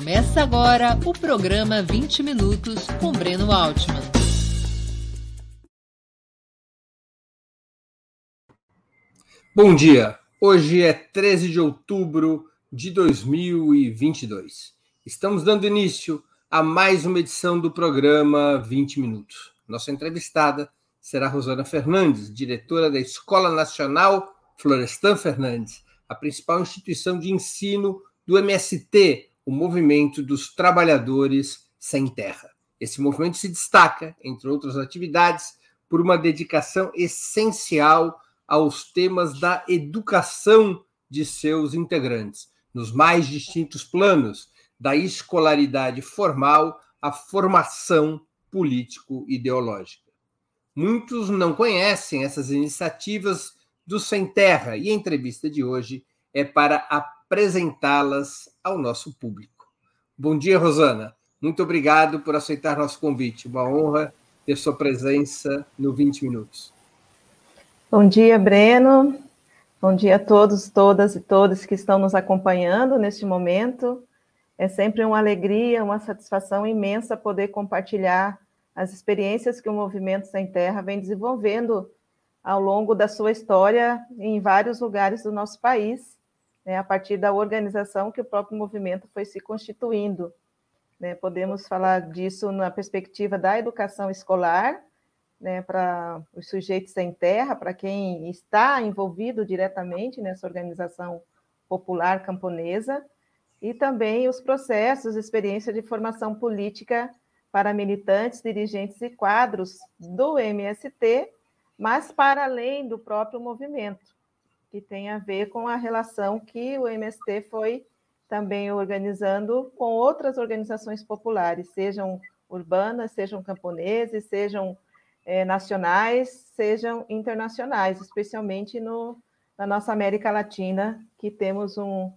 Começa agora o programa 20 Minutos com Breno Altman. Bom dia. Hoje é 13 de outubro de 2022. Estamos dando início a mais uma edição do programa 20 Minutos. Nossa entrevistada será Rosana Fernandes, diretora da Escola Nacional Florestan Fernandes, a principal instituição de ensino do MST, o Movimento dos Trabalhadores Sem Terra. Esse movimento se destaca, entre outras atividades, por uma dedicação essencial aos temas da educação de seus integrantes, nos mais distintos planos, da escolaridade formal à formação político-ideológica. Muitos não conhecem essas iniciativas do Sem Terra e a entrevista de hoje é para apresentá-las ao nosso público. Bom dia, Rosana. Muito obrigado por aceitar nosso convite. Uma honra ter sua presença no 20 Minutos. Bom dia, Breno. Bom dia a todos, todas e todos que estão nos acompanhando neste momento. É sempre uma alegria, uma satisfação imensa poder compartilhar as experiências que o Movimento Sem Terra vem desenvolvendo ao longo da sua história em vários lugares do nosso país, né, a partir da organização que o próprio movimento foi se constituindo. Né, podemos falar disso na perspectiva da educação escolar, né, para os sujeitos sem terra, para quem está envolvido diretamente nessa organização popular camponesa, e também os processos, experiência de formação política para militantes, dirigentes e quadros do MST mas para além do próprio movimento, que tem a ver com a relação que o MST foi também organizando com outras organizações populares, sejam urbanas, sejam camponeses, sejam é, nacionais, sejam internacionais, especialmente no, na nossa América Latina, que temos um,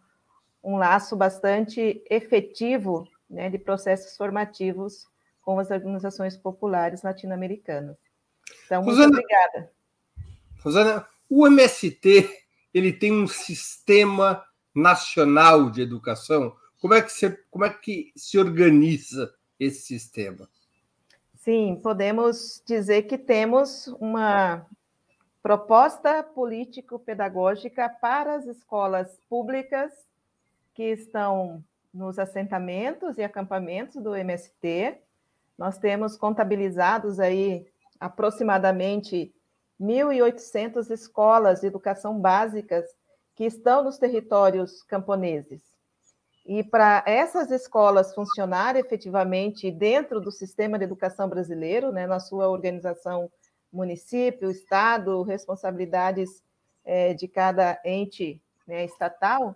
um laço bastante efetivo né, de processos formativos com as organizações populares latino-americanas. Então, muito Rosana, obrigada. Rosana, o MST ele tem um sistema nacional de educação. Como é que, você, como é que se organiza esse sistema? Sim, podemos dizer que temos uma proposta político-pedagógica para as escolas públicas que estão nos assentamentos e acampamentos do MST. Nós temos contabilizados aí aproximadamente 1.800 escolas de educação básicas que estão nos territórios camponeses. E para essas escolas funcionarem efetivamente dentro do sistema de educação brasileiro, né, na sua organização município, estado, responsabilidades é, de cada ente né, estatal,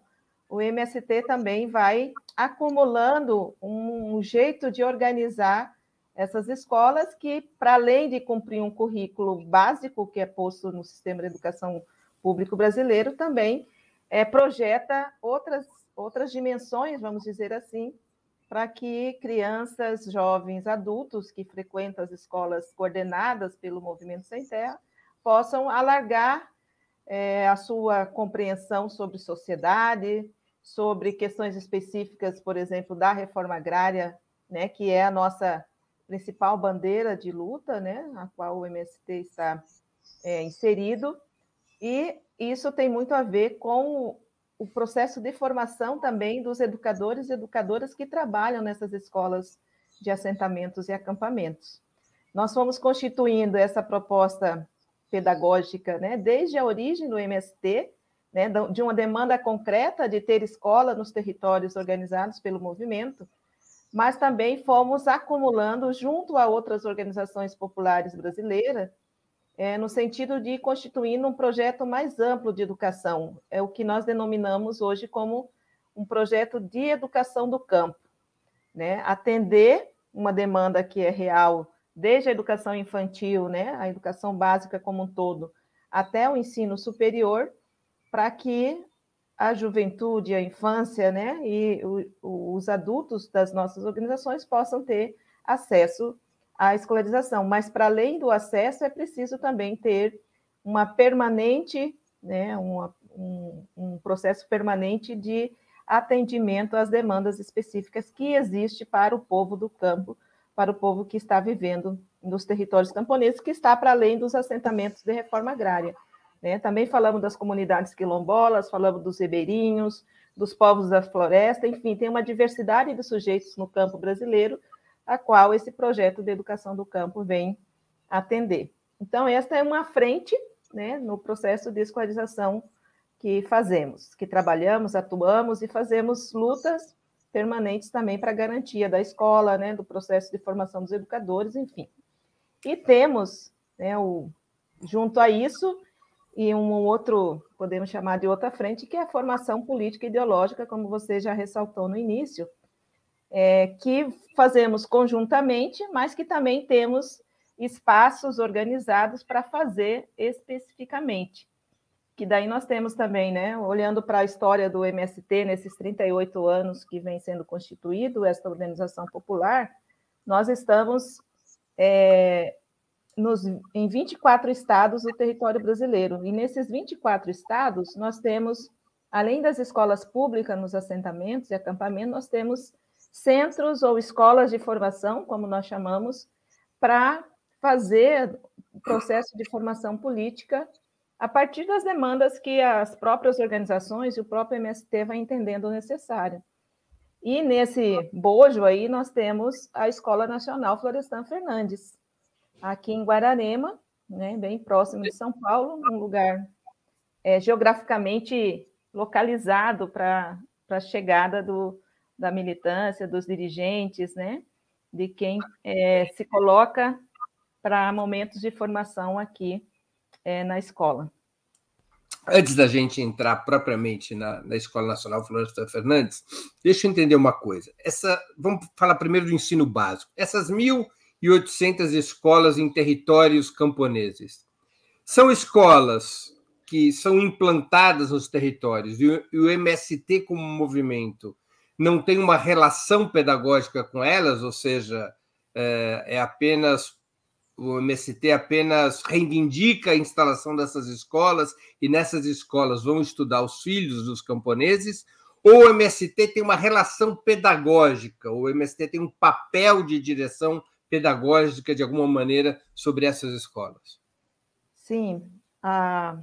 o MST também vai acumulando um, um jeito de organizar essas escolas que, para além de cumprir um currículo básico que é posto no sistema de educação público brasileiro, também é, projeta outras, outras dimensões, vamos dizer assim, para que crianças, jovens, adultos que frequentam as escolas coordenadas pelo Movimento Sem Terra possam alargar é, a sua compreensão sobre sociedade, sobre questões específicas, por exemplo, da reforma agrária, né, que é a nossa principal bandeira de luta, né, a qual o MST está é, inserido, e isso tem muito a ver com o processo de formação também dos educadores e educadoras que trabalham nessas escolas de assentamentos e acampamentos. Nós fomos constituindo essa proposta pedagógica né, desde a origem do MST, né, de uma demanda concreta de ter escola nos territórios organizados pelo movimento, mas também fomos acumulando junto a outras organizações populares brasileiras, é, no sentido de constituindo um projeto mais amplo de educação, é o que nós denominamos hoje como um projeto de educação do campo, né? Atender uma demanda que é real, desde a educação infantil, né, a educação básica como um todo, até o ensino superior, para que a juventude, a infância, né, e o, os adultos das nossas organizações possam ter acesso à escolarização. Mas, para além do acesso, é preciso também ter uma permanente, né, uma, um, um processo permanente de atendimento às demandas específicas que existe para o povo do campo, para o povo que está vivendo nos territórios camponeses, que está para além dos assentamentos de reforma agrária. Né? Também falamos das comunidades quilombolas, falamos dos ribeirinhos, dos povos da floresta, enfim, tem uma diversidade de sujeitos no campo brasileiro, a qual esse projeto de educação do campo vem atender. Então, esta é uma frente né, no processo de escolarização que fazemos, que trabalhamos, atuamos e fazemos lutas permanentes também para a garantia da escola, né, do processo de formação dos educadores, enfim. E temos, né, o, junto a isso, e um outro, podemos chamar de outra frente, que é a formação política e ideológica, como você já ressaltou no início, é, que fazemos conjuntamente, mas que também temos espaços organizados para fazer especificamente. Que daí nós temos também, né, olhando para a história do MST nesses 38 anos que vem sendo constituído esta organização popular, nós estamos é, nos, em 24 estados do território brasileiro. E nesses 24 estados, nós temos, além das escolas públicas nos assentamentos e acampamentos, nós temos centros ou escolas de formação, como nós chamamos, para fazer o processo de formação política a partir das demandas que as próprias organizações e o próprio MST vai entendendo necessário. E nesse bojo aí nós temos a Escola Nacional Florestan Fernandes, aqui em Guararema, né, bem próximo de São Paulo, um lugar é, geograficamente localizado para a chegada do, da militância, dos dirigentes, né, de quem é, se coloca para momentos de formação aqui é, na escola. Antes da gente entrar propriamente na, na Escola Nacional Floresta Fernandes, deixa eu entender uma coisa. Essa, vamos falar primeiro do ensino básico. Essas mil 1.800 escolas em territórios camponeses. São escolas que são implantadas nos territórios e o MST, como movimento, não tem uma relação pedagógica com elas, ou seja, é, é apenas o MST apenas reivindica a instalação dessas escolas e nessas escolas vão estudar os filhos dos camponeses, ou o MST tem uma relação pedagógica, ou o MST tem um papel de direção pedagógica, de alguma maneira, sobre essas escolas? Sim. A,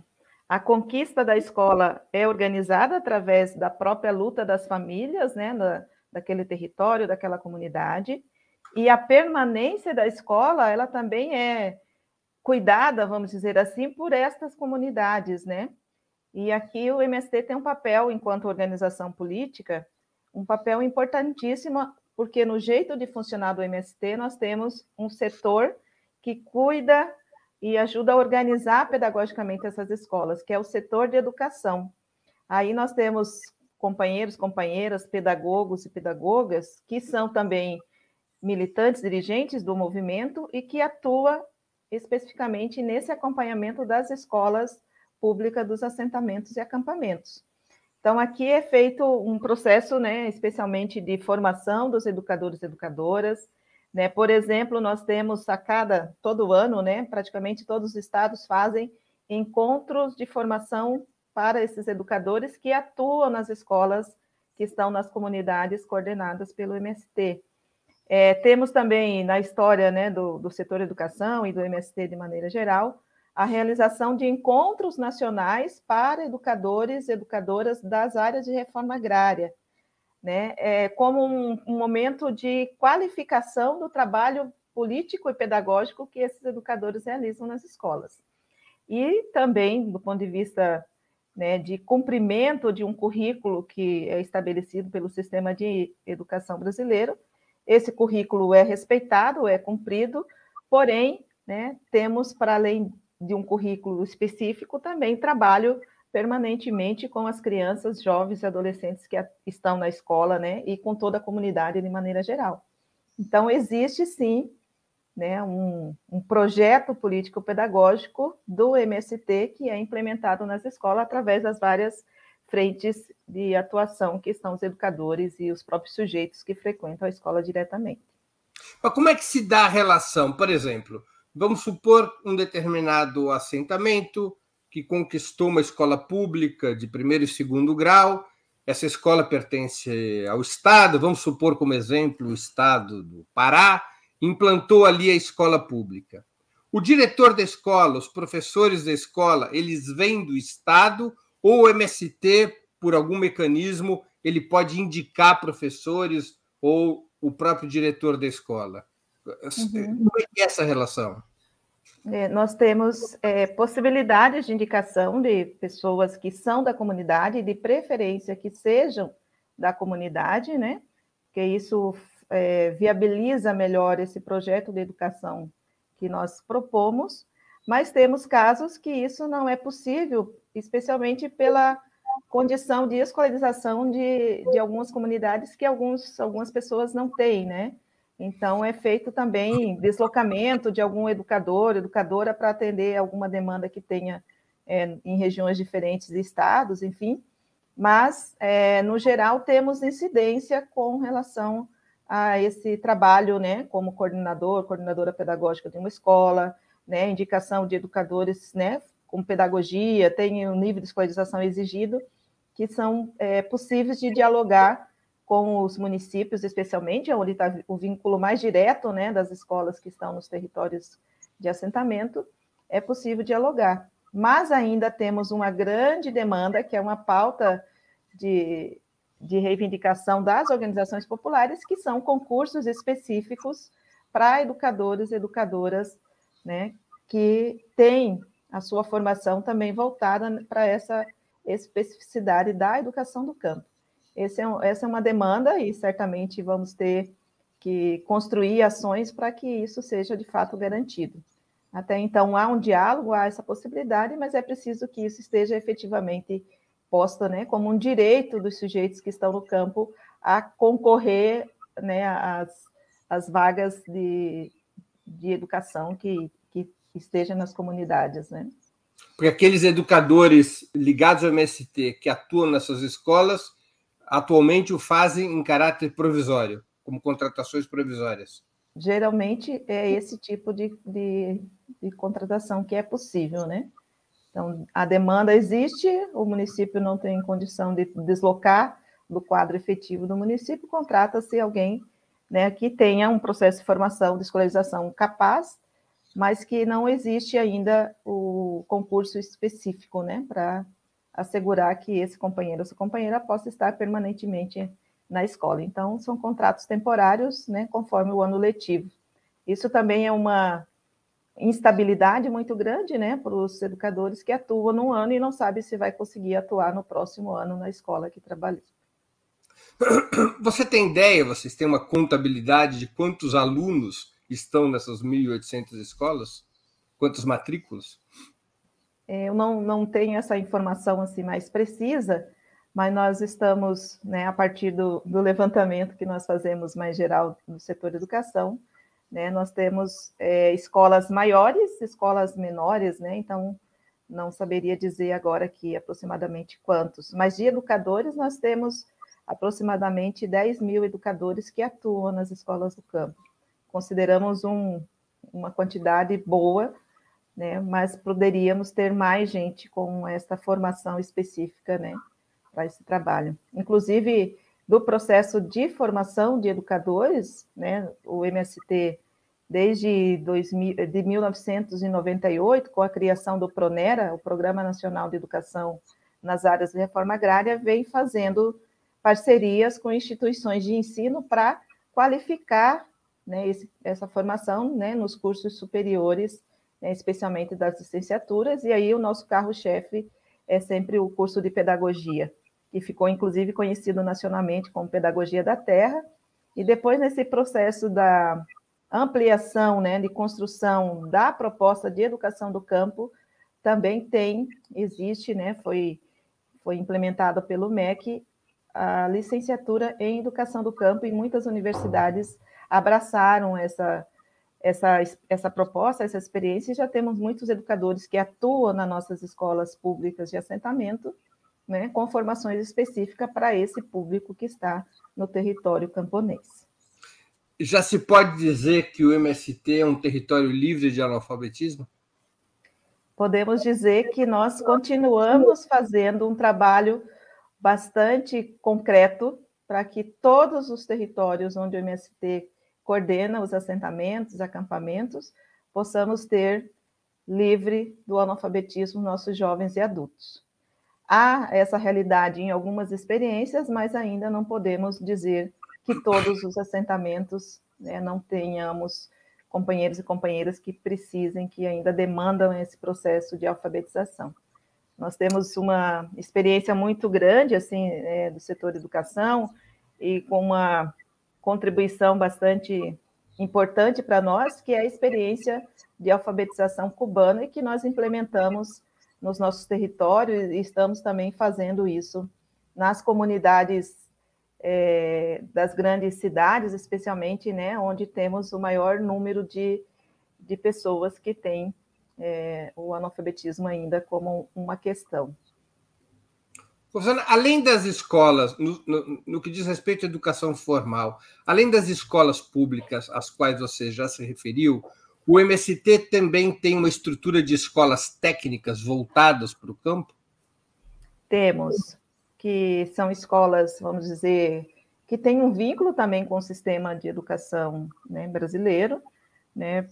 a conquista da escola é organizada através da própria luta das famílias, né, da, daquele território, daquela comunidade, e a permanência da escola, ela também é cuidada, vamos dizer assim, por estas comunidades, né? E aqui o MST tem um papel, enquanto organização política, um papel importantíssimo porque no jeito de funcionar do MST, nós temos um setor que cuida e ajuda a organizar pedagogicamente essas escolas, que é o setor de educação. Aí nós temos companheiros, companheiras, pedagogos e pedagogas que são também militantes, dirigentes do movimento e que atua especificamente nesse acompanhamento das escolas públicas dos assentamentos e acampamentos. Então, aqui é feito um processo, né, especialmente de formação dos educadores e educadoras. Né? Por exemplo, nós temos a cada, todo ano, né, praticamente todos os estados fazem encontros de formação para esses educadores que atuam nas escolas que estão nas comunidades coordenadas pelo MST. É, temos também na história né, do, do setor educação e do MST de maneira geral, a realização de encontros nacionais para educadores e educadoras das áreas de reforma agrária, né? É, como um, um momento de qualificação do trabalho político e pedagógico que esses educadores realizam nas escolas. E também, do ponto de vista né, de cumprimento de um currículo que é estabelecido pelo sistema de educação brasileiro, esse currículo é respeitado, é cumprido, porém, né, temos, para além de um currículo específico, também trabalho permanentemente com as crianças, jovens e adolescentes que estão na escola, né, e com toda a comunidade de maneira geral. Então, existe sim né, um, um projeto político-pedagógico do MST que é implementado nas escolas através das várias frentes de atuação que estão os educadores e os próprios sujeitos que frequentam a escola diretamente. Mas como é que se dá a relação, por exemplo, Vamos supor um determinado assentamento que conquistou uma escola pública de primeiro e segundo grau, essa escola pertence ao Estado, vamos supor como exemplo o Estado do Pará, implantou ali a escola pública. O diretor da escola, os professores da escola, eles vêm do Estado ou o MST, por algum mecanismo, ele pode indicar professores ou o próprio diretor da escola? Uhum. Como é, é essa relação? É, nós temos é, possibilidades de indicação de pessoas que são da comunidade, de preferência que sejam da comunidade, né? Que isso é, viabiliza melhor esse projeto de educação que nós propomos, mas temos casos que isso não é possível, especialmente pela condição de escolarização de, de algumas comunidades que alguns, algumas pessoas não têm, né? Então, é feito também deslocamento de algum educador, educadora, para atender alguma demanda que tenha é, em regiões diferentes de estados, enfim. Mas, é, no geral, temos incidência com relação a esse trabalho, né, como coordenador, coordenadora pedagógica de uma escola, né, indicação de educadores, né, com pedagogia, tem o nível de escolarização exigido, que são é, possíveis de dialogar com os municípios, especialmente, onde está o vínculo mais direto né, das escolas que estão nos territórios de assentamento, é possível dialogar. Mas ainda temos uma grande demanda, que é uma pauta de, de reivindicação das organizações populares, que são concursos específicos para educadores e educadoras né, que têm a sua formação também voltada para essa especificidade da educação do campo. É, essa é uma demanda e certamente vamos ter que construir ações para que isso seja de fato garantido. Até então há um diálogo, há essa possibilidade, mas é preciso que isso esteja efetivamente posto né, como um direito dos sujeitos que estão no campo a concorrer né, às, às vagas de, de educação que, que estejam nas comunidades. Né? Porque aqueles educadores ligados ao MST que atuam nessas escolas atualmente o fazem em caráter provisório, como contratações provisórias? Geralmente é esse tipo de, de, de contratação que é possível, né? Então, a demanda existe, o município não tem condição de deslocar do quadro efetivo do município, contrata-se alguém né, que tenha um processo de formação de escolarização capaz, mas que não existe ainda o concurso específico né, para assegurar que esse companheiro ou essa companheira possa estar permanentemente na escola. Então, são contratos temporários, né, conforme o ano letivo. Isso também é uma instabilidade muito grande, né, para os educadores que atuam num ano e não sabem se vai conseguir atuar no próximo ano na escola que trabalham. Você tem ideia, vocês têm uma contabilidade de quantos alunos estão nessas 1.800 escolas? Quantas matrículas? É, eu não, não tenho essa informação assim mais precisa, mas nós estamos, né, a partir do, do levantamento que nós fazemos mais geral no setor educação, né, nós temos é, escolas maiores, escolas menores, né, então não saberia dizer agora aqui aproximadamente quantos, mas de educadores nós temos aproximadamente 10 mil educadores que atuam nas escolas do campo. Consideramos um, uma quantidade boa né? Mas poderíamos ter mais gente com essa formação específica, né, para esse trabalho. Inclusive do processo de formação de educadores, né, o MST desde 2000, de 1998, com a criação do Pronera, o Programa Nacional de Educação nas áreas de reforma agrária, vem fazendo parcerias com instituições de ensino para qualificar né, esse, essa formação né, nos cursos superiores né, especialmente das licenciaturas, e aí o nosso carro-chefe é sempre o curso de pedagogia, que ficou inclusive conhecido nacionalmente como Pedagogia da Terra, e depois nesse processo da ampliação, né, de construção da proposta de educação do campo, também tem, existe, né, foi, foi implementada pelo MEC a licenciatura em educação do campo e muitas universidades abraçaram essa essa, essa proposta, essa experiência, e já temos muitos educadores que atuam nas nossas escolas públicas de assentamento, né, com formações específicas para esse público que está no território camponês. Já se pode dizer que o MST é um território livre de analfabetismo? Podemos dizer que nós continuamos fazendo um trabalho bastante concreto para que todos os territórios onde o MST coordena os assentamentos, acampamentos, possamos ter livre do analfabetismo nossos jovens e adultos. Há essa realidade em algumas experiências, mas ainda não podemos dizer que todos os assentamentos né, não tenhamos companheiros e companheiras que precisem, que ainda demandam esse processo de alfabetização. Nós temos uma experiência muito grande assim é, do setor educação e com uma contribuição bastante importante para nós, que é a experiência de alfabetização cubana e que nós implementamos nos nossos territórios e estamos também fazendo isso nas comunidades é, das grandes cidades, especialmente, né, onde temos o maior número de, de pessoas que têm é, o analfabetismo ainda como uma questão. Além das escolas, no, no, no, que diz respeito à educação formal, além das escolas públicas às quais você já se referiu, o MST também tem uma estrutura de escolas técnicas voltadas para o campo? Temos, que são escolas, vamos dizer, que têm um vínculo também com o sistema de educação né, brasileiro, né?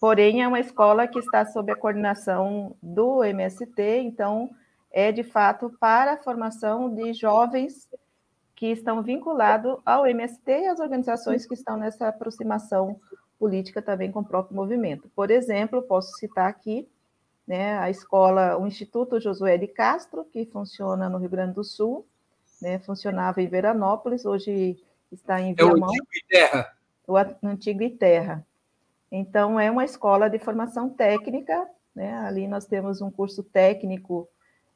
porém é uma escola que está sob a coordenação do MST, então é de fato para a formação de jovens que estão vinculados ao MST e às organizações que estão nessa aproximação política também com o próprio movimento. Por exemplo, posso citar aqui né, a escola, o Instituto Josué de Castro, que funciona no Rio Grande do Sul, né, funcionava em Veranópolis, hoje está em Viamão. É o Antigo e Terra. O Antigo e Terra. Então, é uma escola de formação técnica, né, ali nós temos um curso técnico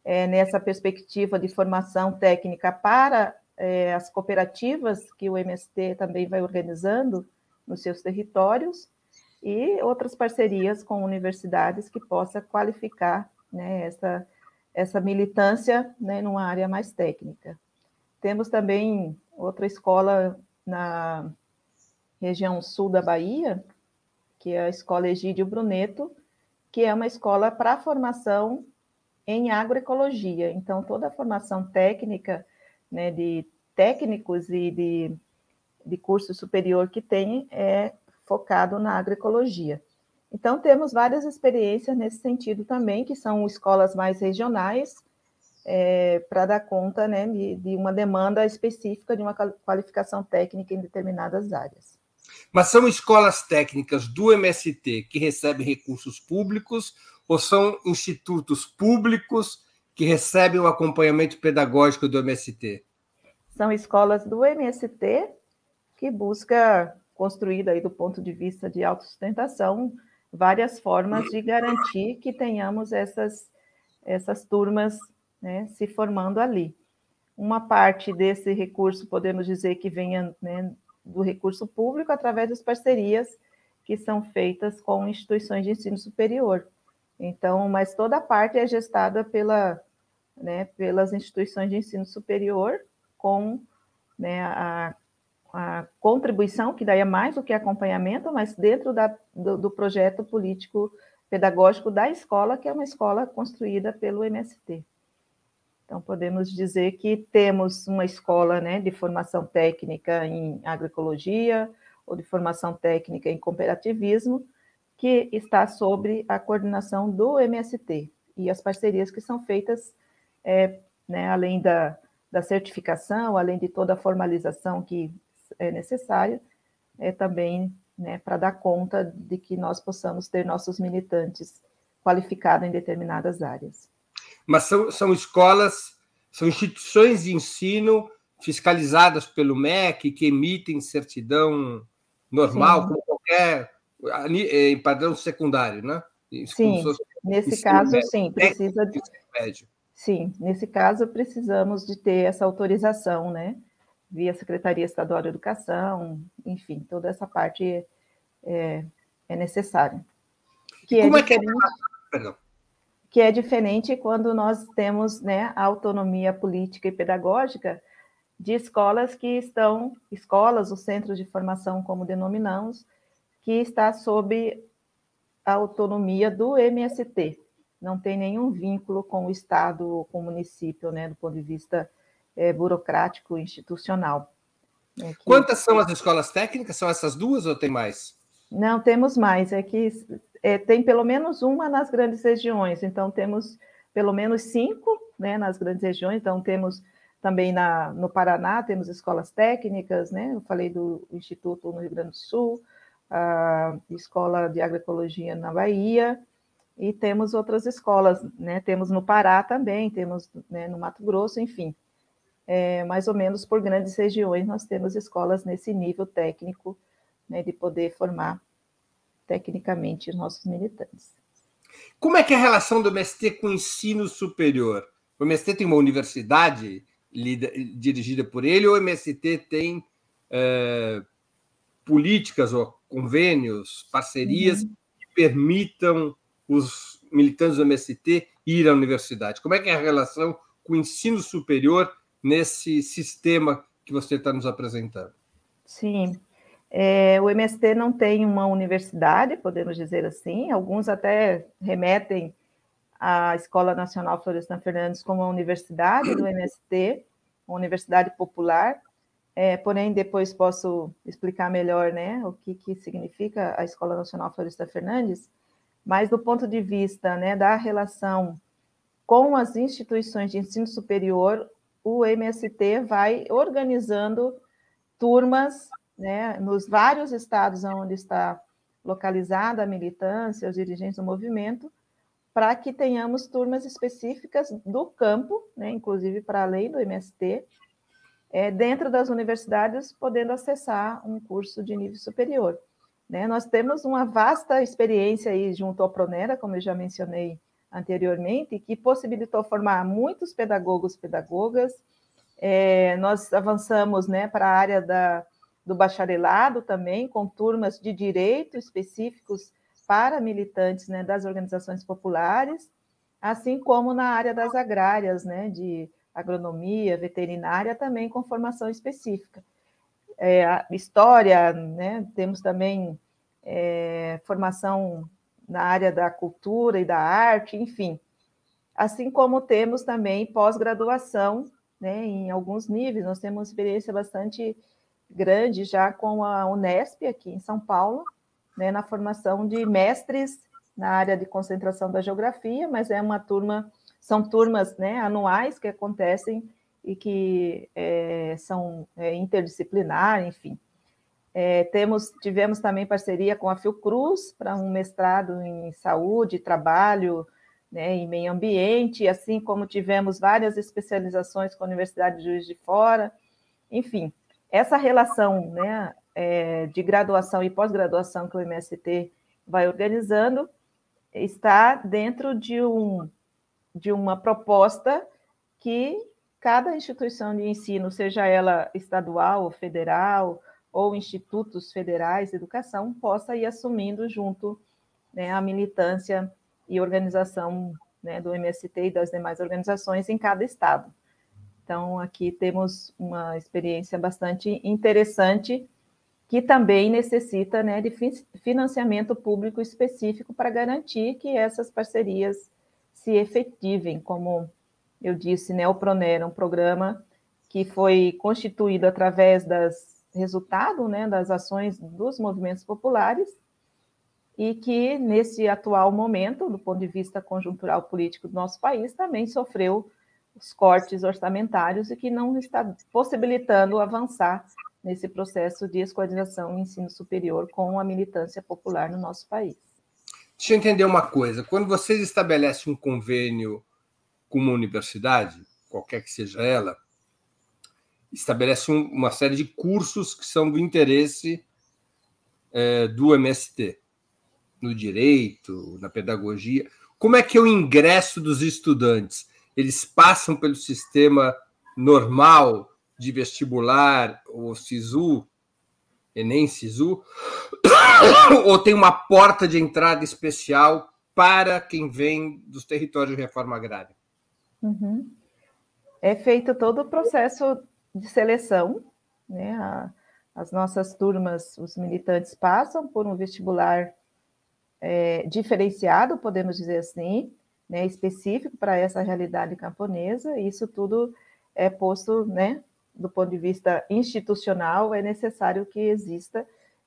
é, nessa perspectiva de formação técnica para é, as cooperativas que o MST também vai organizando nos seus territórios e outras parcerias com universidades que possa qualificar né, essa, essa militância né, numa área mais técnica. Temos também outra escola na região sul da Bahia, que é a Escola Egídio Bruneto, que é uma escola para formação em agroecologia. Então, toda a formação técnica, né, de técnicos e de, de curso superior que tem é focado na agroecologia. Então, temos várias experiências nesse sentido também, que são escolas mais regionais, é, para dar conta né, de, de uma demanda específica de uma qualificação técnica em determinadas áreas. Mas são escolas técnicas do MST que recebem recursos públicos ou são institutos públicos que recebem o acompanhamento pedagógico do MST? São escolas do MST que busca construir aí do ponto de vista de autossustentação várias formas de garantir que tenhamos essas essas turmas né, se formando ali. Uma parte desse recurso podemos dizer que venha né, do recurso público através das parcerias que são feitas com instituições de ensino superior. Então, mas toda a parte é gestada pela, né, pelas instituições de ensino superior, com né, a, a, contribuição, que daí é mais do que acompanhamento, mas dentro da, do, do projeto político pedagógico da escola, que é uma escola construída pelo MST. Então, podemos dizer que temos uma escola né, de formação técnica em agroecologia, ou de formação técnica em cooperativismo, que está sobre a coordenação do MST e as parcerias que são feitas, é, né, além da, da certificação, além de toda a formalização que é necessária, é também né, para dar conta de que nós possamos ter nossos militantes qualificados em determinadas áreas. Mas são, são escolas, são instituições de ensino fiscalizadas pelo MEC, que emitem certidão normal, Sim. como qualquer em padrão secundário, né? Sim, nesse caso, médio, sim, precisa de... Sim, nesse caso precisamos de ter essa autorização, né? Via Secretaria Estadual de Educação, enfim, toda essa parte é, é necessária. Que é Como é, que é? Perdão. Que é diferente quando nós temos né, a autonomia política e pedagógica de escolas que estão, escolas, os centros de formação, como denominamos, que está sob a autonomia do MST, não tem nenhum vínculo com o Estado ou com o município, né, do ponto de vista é, burocrático institucional. É que... Quantas são as escolas técnicas? São essas duas ou tem mais? Não, temos mais. É que é, tem pelo menos uma nas grandes regiões. Então, temos pelo menos cinco né, nas grandes regiões. Então, temos também na, no Paraná, temos escolas técnicas, né? Eu falei do Instituto no Rio Grande do Sul, a Escola de Agroecologia na Bahia, e temos outras escolas, né? Temos no Pará também, temos né, no Mato Grosso, enfim. É, mais ou menos por grandes regiões nós temos escolas nesse nível técnico, né, de poder formar tecnicamente os nossos militantes. Como é que é a relação do MST com o ensino superior? O MST tem uma universidade dirigida por ele ou o MST tem é, políticas ou convênios, parcerias uhum. que permitam os militantes do MST ir à universidade? Como é que é a relação com o ensino superior nesse sistema que você está nos apresentando? Sim, é, o MST não tem uma universidade, podemos dizer assim, alguns até remetem à Escola Nacional Florestan Fernandes como uma universidade do MST, uma universidade popular, é, porém depois posso explicar melhor né, o que, que significa a Escola Nacional Florestan Fernandes, mas do ponto de vista né, da relação com as instituições de ensino superior, o MST vai organizando turmas né, nos vários estados onde está localizada a militância, os dirigentes do movimento, para que tenhamos turmas específicas do campo, né, inclusive para além do MST, é, dentro das universidades, podendo acessar um curso de nível superior. Né? Nós temos uma vasta experiência aí junto ao Pronera, como eu já mencionei anteriormente, que possibilitou formar muitos pedagogos, pedagogas. É, nós avançamos né, para a área da, do bacharelado também, com turmas de direito específicos para militantes né, das organizações populares, assim como na área das agrárias, né, de agronomia, veterinária, também com formação específica. É, história, né, temos também é, formação na área da cultura e da arte, enfim. Assim como temos também pós-graduação, né, em alguns níveis, nós temos experiência bastante grande já com a Unesp aqui em São Paulo, né, na formação de mestres na área de concentração da geografia, mas é uma turma, são turmas né, anuais que acontecem e que é, são é, interdisciplinar, enfim. É, temos, tivemos também parceria com a Fiocruz para um mestrado em saúde, trabalho né, meio ambiente, assim como tivemos várias especializações com a Universidade de Juiz de Fora, enfim, essa relação né, é, de graduação e pós-graduação que o MST vai organizando está dentro de, um, de uma proposta que cada instituição de ensino, seja ela estadual ou federal, ou institutos federais de educação, possa ir assumindo junto né, a militância e organização né, do MST e das demais organizações em cada estado. Então, aqui temos uma experiência bastante interessante que também necessita né, de financiamento público específico para garantir que essas parcerias se efetivem, como eu disse, né, o Proner, um programa que foi constituído através das resultado né, das ações dos movimentos populares e que, nesse atual momento, do ponto de vista conjuntural político do nosso país, também sofreu os cortes orçamentários e que não está possibilitando avançar nesse processo de escolarização e ensino superior com a militância popular no nosso país. Deixa eu entender uma coisa. Quando vocês estabelecem um convênio com uma universidade, qualquer que seja ela, estabelece um, uma série de cursos que são do interesse é, do MST, no direito, na pedagogia. Como é que é o ingresso dos estudantes? eles passam pelo sistema normal de vestibular, o SISU, Enem, SISU, ou tem uma porta de entrada especial para quem vem dos territórios de reforma agrária? Uhum. É feito todo o processo de seleção, né? A, as nossas turmas, os militantes passam por um vestibular é, diferenciado, podemos dizer assim, né, específico para essa realidade camponesa. Isso tudo é posto, né, do ponto de vista institucional, é necessário que exista.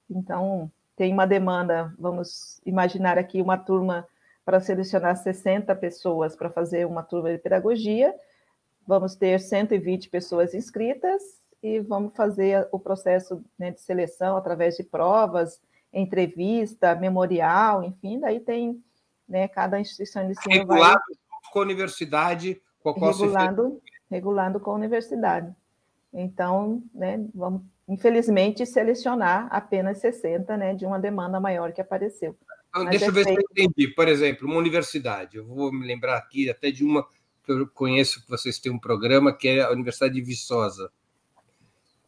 Então, tem uma demanda, vamos imaginar aqui uma turma para selecionar 60 pessoas para fazer uma turma de pedagogia, vamos ter 120 pessoas inscritas e vamos fazer o processo né, de seleção através de provas, entrevista, memorial, enfim, daí tem né, cada instituição de ensino regulado vai... com a universidade, com a qual regulado, regulado com a universidade. Então, né, vamos, infelizmente, selecionar apenas 60, né, de uma demanda maior que apareceu. Então, deixa é eu ver feito... se eu entendi. Por exemplo, uma universidade, eu vou me lembrar aqui até de uma que eu conheço, que vocês têm um programa, que é a Universidade de Viçosa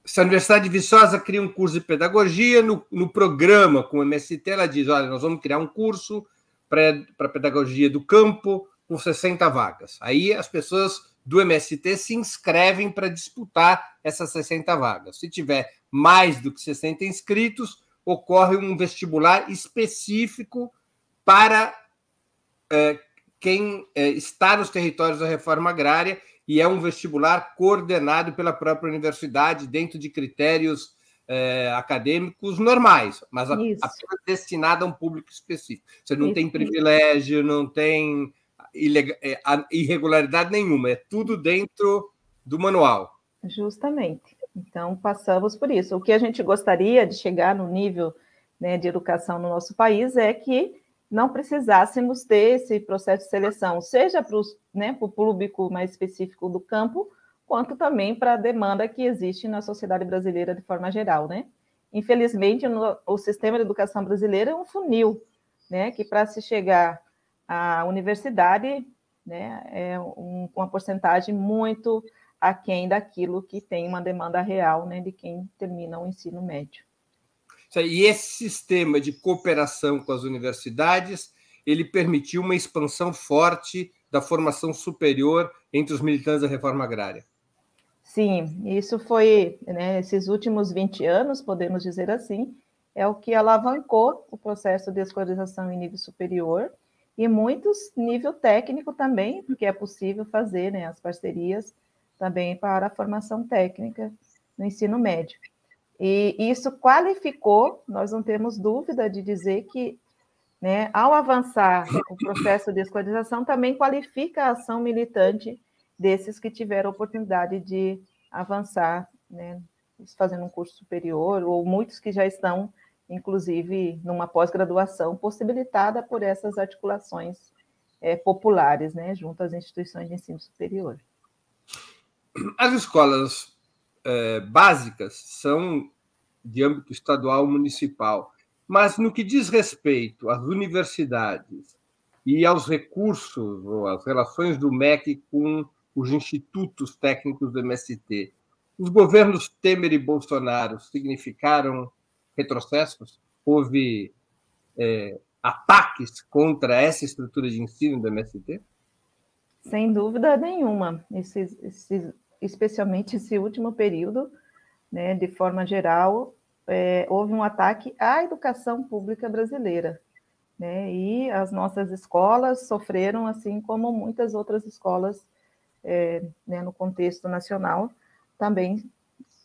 se a Universidade de Viçosa cria um curso de pedagogia, no, no programa com o MST, ela diz: olha, nós vamos criar um curso para pedagogia do campo com 60 vagas. Aí as pessoas do MST se inscrevem para disputar essas 60 vagas. Se tiver mais do que 60 inscritos, ocorre um vestibular específico para é, quem é, está nos territórios da reforma agrária e é um vestibular coordenado pela própria universidade dentro de critérios é, acadêmicos normais, mas apenas destinado a um público específico. Você não Isso. tem privilégio, não tem irregularidade nenhuma, é tudo dentro do manual. Justamente. Então, passamos por isso. O que a gente gostaria de chegar no nível né, de educação no nosso país é que não precisássemos ter esse processo de seleção, seja para né, o público mais específico do campo, quanto também para a demanda que existe na sociedade brasileira de forma geral, né? Infelizmente, no, o sistema de educação brasileiro é um funil, né? Que para se chegar à universidade, né, é um, uma porcentagem muito aquém daquilo que tem uma demanda real, né, de quem termina o ensino médio. E esse sistema de cooperação com as universidades, ele permitiu uma expansão forte da formação superior entre os militantes da reforma agrária. Sim, isso foi, né, esses últimos 20 anos, podemos dizer assim, é o que alavancou o processo de escolarização em nível superior e muitos nível técnico também, porque é possível fazer né, as parcerias também para a formação técnica no ensino médio. E isso qualificou, nós não temos dúvida de dizer que, né, ao avançar o processo de escolarização, também qualifica a ação militante desses que tiveram oportunidade de avançar, né, fazendo um curso superior, ou muitos que já estão, inclusive, numa pós-graduação, possibilitada por essas articulações é, populares, né, junto às instituições de ensino superior. As escolas é, básicas são de âmbito estadual municipal. Mas no que diz respeito às universidades e aos recursos ou às relações do MEC com os institutos técnicos do MST, os governos Temer e Bolsonaro significaram retrocessos? Houve é, ataques contra essa estrutura de ensino do MST? Sem dúvida nenhuma. Esse, esse, especialmente esse último período, né, de forma geral, é, houve um ataque à educação pública brasileira. Né, e as nossas escolas sofreram, assim como muitas outras escolas é, né, no contexto nacional também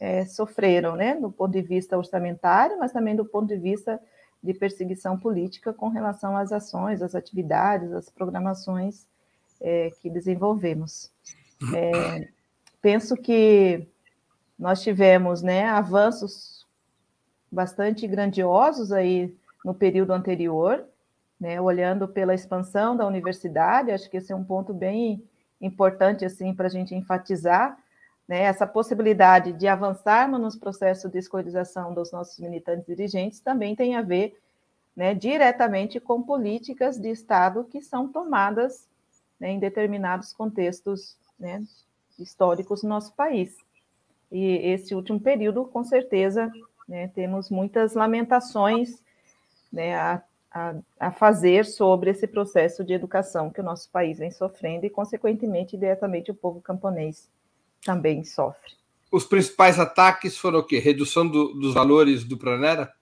é, sofreram, né, do ponto de vista orçamentário, mas também do ponto de vista de perseguição política com relação às ações, às atividades, às programações é, que desenvolvemos. É, penso que nós tivemos né, avanços bastante grandiosos aí no período anterior, né, olhando pela expansão da universidade, acho que esse é um ponto bem importante assim para a gente enfatizar, né, essa possibilidade de avançarmos nos processos de escolarização dos nossos militantes dirigentes também tem a ver né, diretamente com políticas de Estado que são tomadas né, em determinados contextos né, históricos no nosso país. E esse último período, com certeza, né, temos muitas lamentações né, a, a, a, fazer sobre esse processo de educação que o nosso país vem sofrendo e, consequentemente, diretamente o povo camponês também sofre. Os principais ataques foram o quê? Redução do, dos valores do Pronera?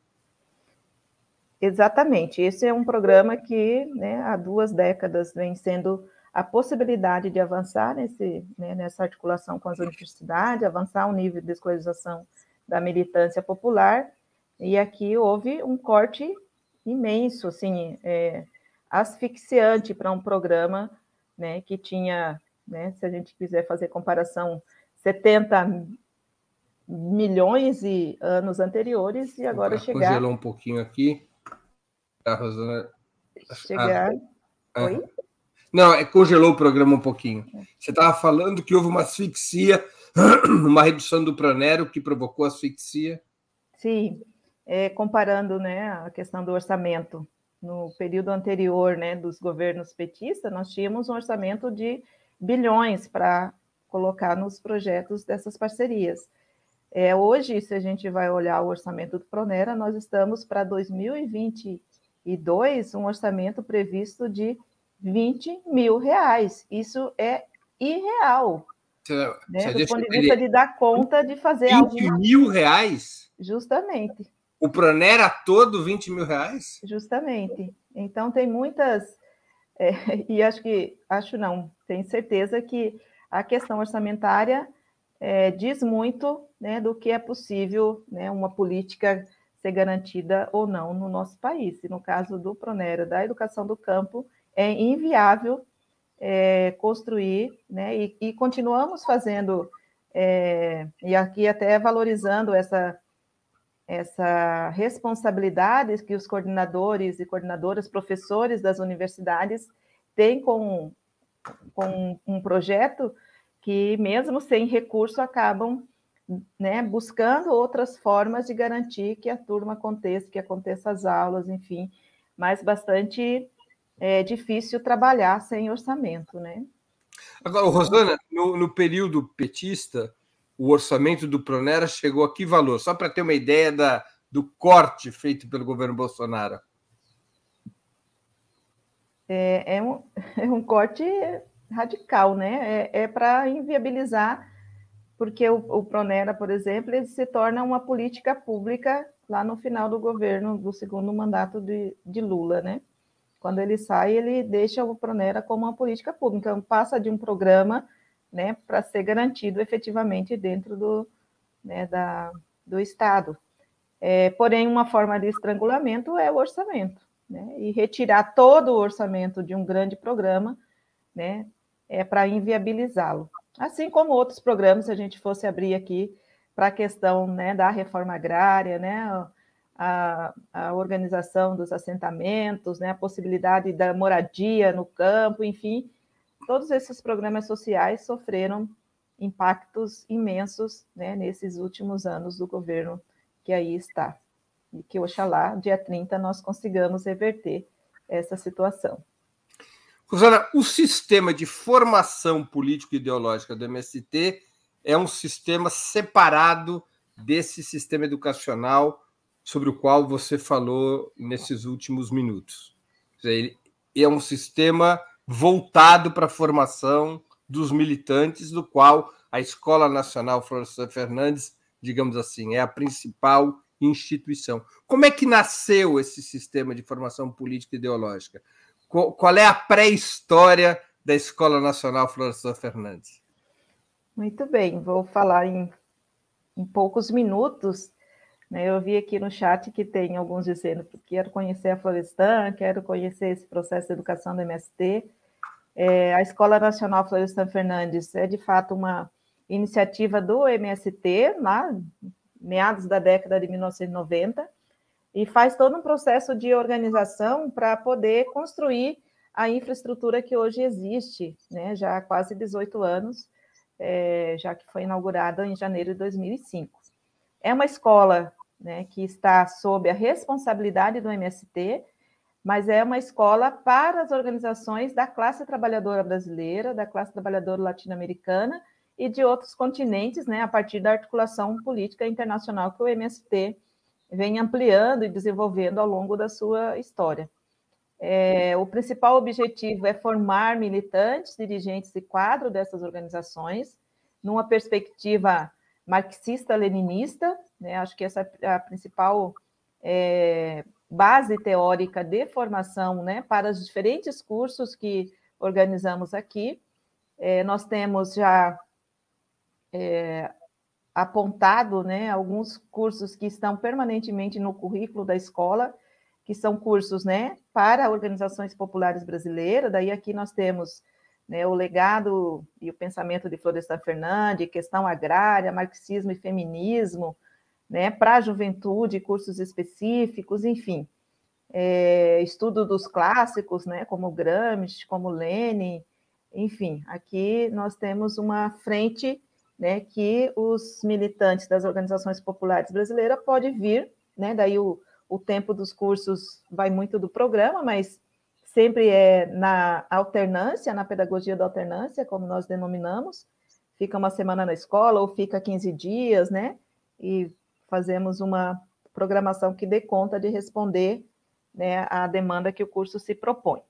Exatamente. Esse é um programa que né, há duas décadas vem sendo a possibilidade de avançar nesse, né, nessa articulação com as universidades, avançar o nível de escolarização da militância popular, e aqui houve um corte imenso, assim, é, asfixiante para um programa né, que tinha, né, se a gente quiser fazer comparação, 70 milhões de anos anteriores, e agora chegar... Congelou um pouquinho aqui. A Rosana... Chegar... Ah, Oi? Não, é, congelou o programa um pouquinho. Você estava falando que houve uma asfixia, uma redução do pronero que provocou asfixia. Sim, é, comparando né, a questão do orçamento. No período anterior né, dos governos petistas, nós tínhamos um orçamento de bilhões para colocar nos projetos dessas parcerias. É, hoje, se a gente vai olhar o orçamento do Pronera, nós estamos para 2022 um orçamento previsto de 20 mil reais. Isso é irreal. Você, né? Você do ponto de vista de dar conta de fazer 20 alguma... mil reais? Justamente. O Pronera todo 20 mil reais? Justamente. Então tem muitas. É, e acho que, acho não, tenho certeza que a questão orçamentária é, diz muito né, do que é possível né, uma política ser garantida ou não no nosso país. E no caso do Pronera, da educação do campo, é inviável é, construir, né? E, e continuamos fazendo, é, e aqui até valorizando essa, essa responsabilidade que os coordenadores e coordenadoras, professores das universidades têm com, com um projeto que, mesmo sem recurso, acabam né, buscando outras formas de garantir que a turma aconteça, que aconteça as aulas, enfim, mas bastante é difícil trabalhar sem orçamento, né? Agora, Rosana, no, no período petista, o orçamento do Pronera chegou a que valor? Só para ter uma ideia da, do corte feito pelo governo Bolsonaro. É, é, um, é um corte radical, né? É, é para inviabilizar, porque o, o Pronera, por exemplo, ele se torna uma política pública lá no final do governo, do segundo mandato de, de Lula, né? Quando ele sai, ele deixa o Pronera como uma política pública, então passa de um programa né, para ser garantido efetivamente dentro do, né, da, do Estado. É, porém, uma forma de estrangulamento é o orçamento, né, e retirar todo o orçamento de um grande programa né, é para inviabilizá-lo. Assim como outros programas, se a gente fosse abrir aqui para a questão né, da reforma agrária, né, a, a organização dos assentamentos, né, a possibilidade da moradia no campo, enfim, todos esses programas sociais sofreram impactos imensos né, nesses últimos anos do governo que aí está. E que, oxalá, dia 30, nós consigamos reverter essa situação. Rosana, o sistema de formação político-ideológica do MST é um sistema separado desse sistema educacional sobre o qual você falou nesses últimos minutos. Ele é um sistema voltado para a formação dos militantes, do qual a Escola Nacional Florestan Fernandes, digamos assim, é a principal instituição. Como é que nasceu esse sistema de formação política e ideológica? Qual é a pré-história da Escola Nacional Florestan Fernandes? Muito bem, vou falar em, em poucos minutos né, eu vi aqui no chat que tem alguns dizendo que quero conhecer a Florestan, quero conhecer esse processo de educação do MST. É, a Escola Nacional Florestan Fernandes é, de fato, uma iniciativa do MST, lá, meados da década de 1990, e faz todo um processo de organização para poder construir a infraestrutura que hoje existe, né, já há quase 18 anos, é, já que foi inaugurada em janeiro de 2005. É uma escola né, que está sob a responsabilidade do MST, mas é uma escola para as organizações da classe trabalhadora brasileira, da classe trabalhadora latino-americana e de outros continentes, né, a partir da articulação política internacional que o MST vem ampliando e desenvolvendo ao longo da sua história. É, o principal objetivo é formar militantes, dirigentes e quadro dessas organizações, numa perspectiva marxista-leninista, né? acho que essa é a principal é, base teórica de formação né? para os diferentes cursos que organizamos aqui. É, nós temos já é, apontado né, alguns cursos que estão permanentemente no currículo da escola, que são cursos né, para organizações populares brasileiras. Daí aqui nós temos né, o legado e o pensamento de Florestan Fernandes, questão agrária, marxismo e feminismo, né, para a juventude, cursos específicos, enfim. É, estudo dos clássicos, né, como Gramsci, como Lenin, enfim, aqui nós temos uma frente né, que os militantes das organizações populares brasileiras podem vir, né, daí o, o tempo dos cursos vai muito do programa, mas sempre é na alternância, na pedagogia da alternância, como nós denominamos, fica uma semana na escola ou fica 15 dias, né, e fazemos uma programação que dê conta de responder né, a demanda que o curso se propõe.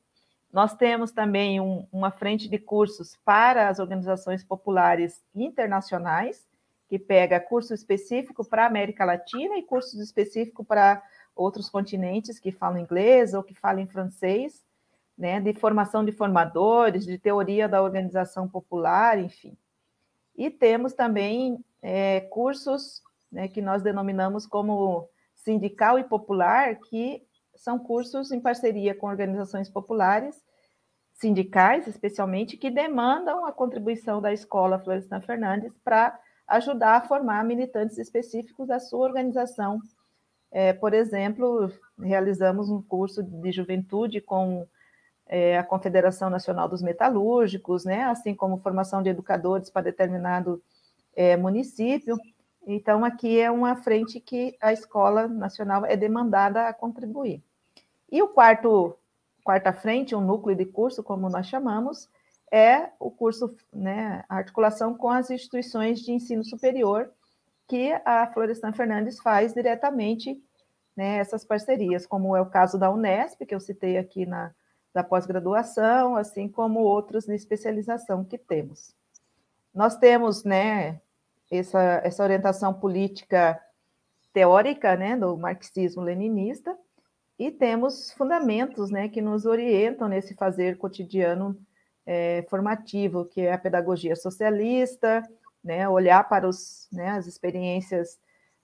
Nós temos também um, uma frente de cursos para as organizações populares internacionais, que pega curso específico para a América Latina e cursos específicos para outros continentes que falam inglês ou que falam francês, né, de formação de formadores, de teoria da organização popular, enfim. E temos também é, cursos né, que nós denominamos como sindical e popular, que são cursos em parceria com organizações populares, sindicais especialmente, que demandam a contribuição da escola Florestan Fernandes para ajudar a formar militantes específicos da sua organização. É, por exemplo, realizamos um curso de juventude com é, a Confederação Nacional dos Metalúrgicos, né, assim como formação de educadores para determinado é, município. Então, aqui é uma frente que a Escola Nacional é demandada a contribuir. E o quarto, quarta frente, um núcleo de curso, como nós chamamos, é o curso, né, a articulação com as instituições de ensino superior, que a Florestan Fernandes faz diretamente né, essas parcerias, como é o caso da Unesp, que eu citei aqui na da pós-graduação, assim como outros de especialização que temos. Nós temos, né, essa, essa orientação política teórica, né, do marxismo-leninista, e temos fundamentos né, que nos orientam nesse fazer cotidiano é, formativo, que é a pedagogia socialista, né, olhar para os, né, as experiências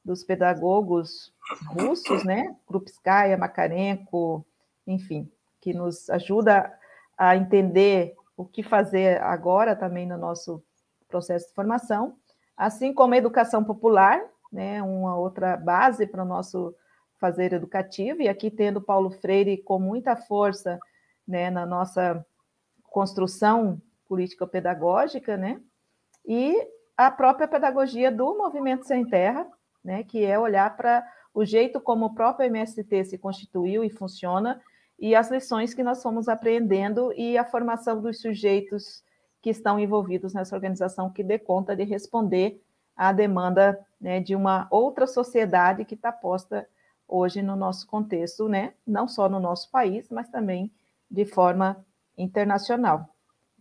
dos pedagogos russos, né, Krupskaya, Makarenko, enfim, que nos ajuda a entender o que fazer agora também no nosso processo de formação, assim como a educação popular, né, uma outra base para o nosso fazer educativo, e aqui tendo Paulo Freire com muita força né, na nossa construção político-pedagógica, né, e a própria pedagogia do Movimento Sem Terra, né, que é olhar para o jeito como o próprio MST se constituiu e funciona, e as lições que nós fomos aprendendo e a formação dos sujeitos que estão envolvidos nessa organização que dê conta de responder à demanda né, de uma outra sociedade que está posta hoje no nosso contexto, né? não só no nosso país, mas também de forma internacional.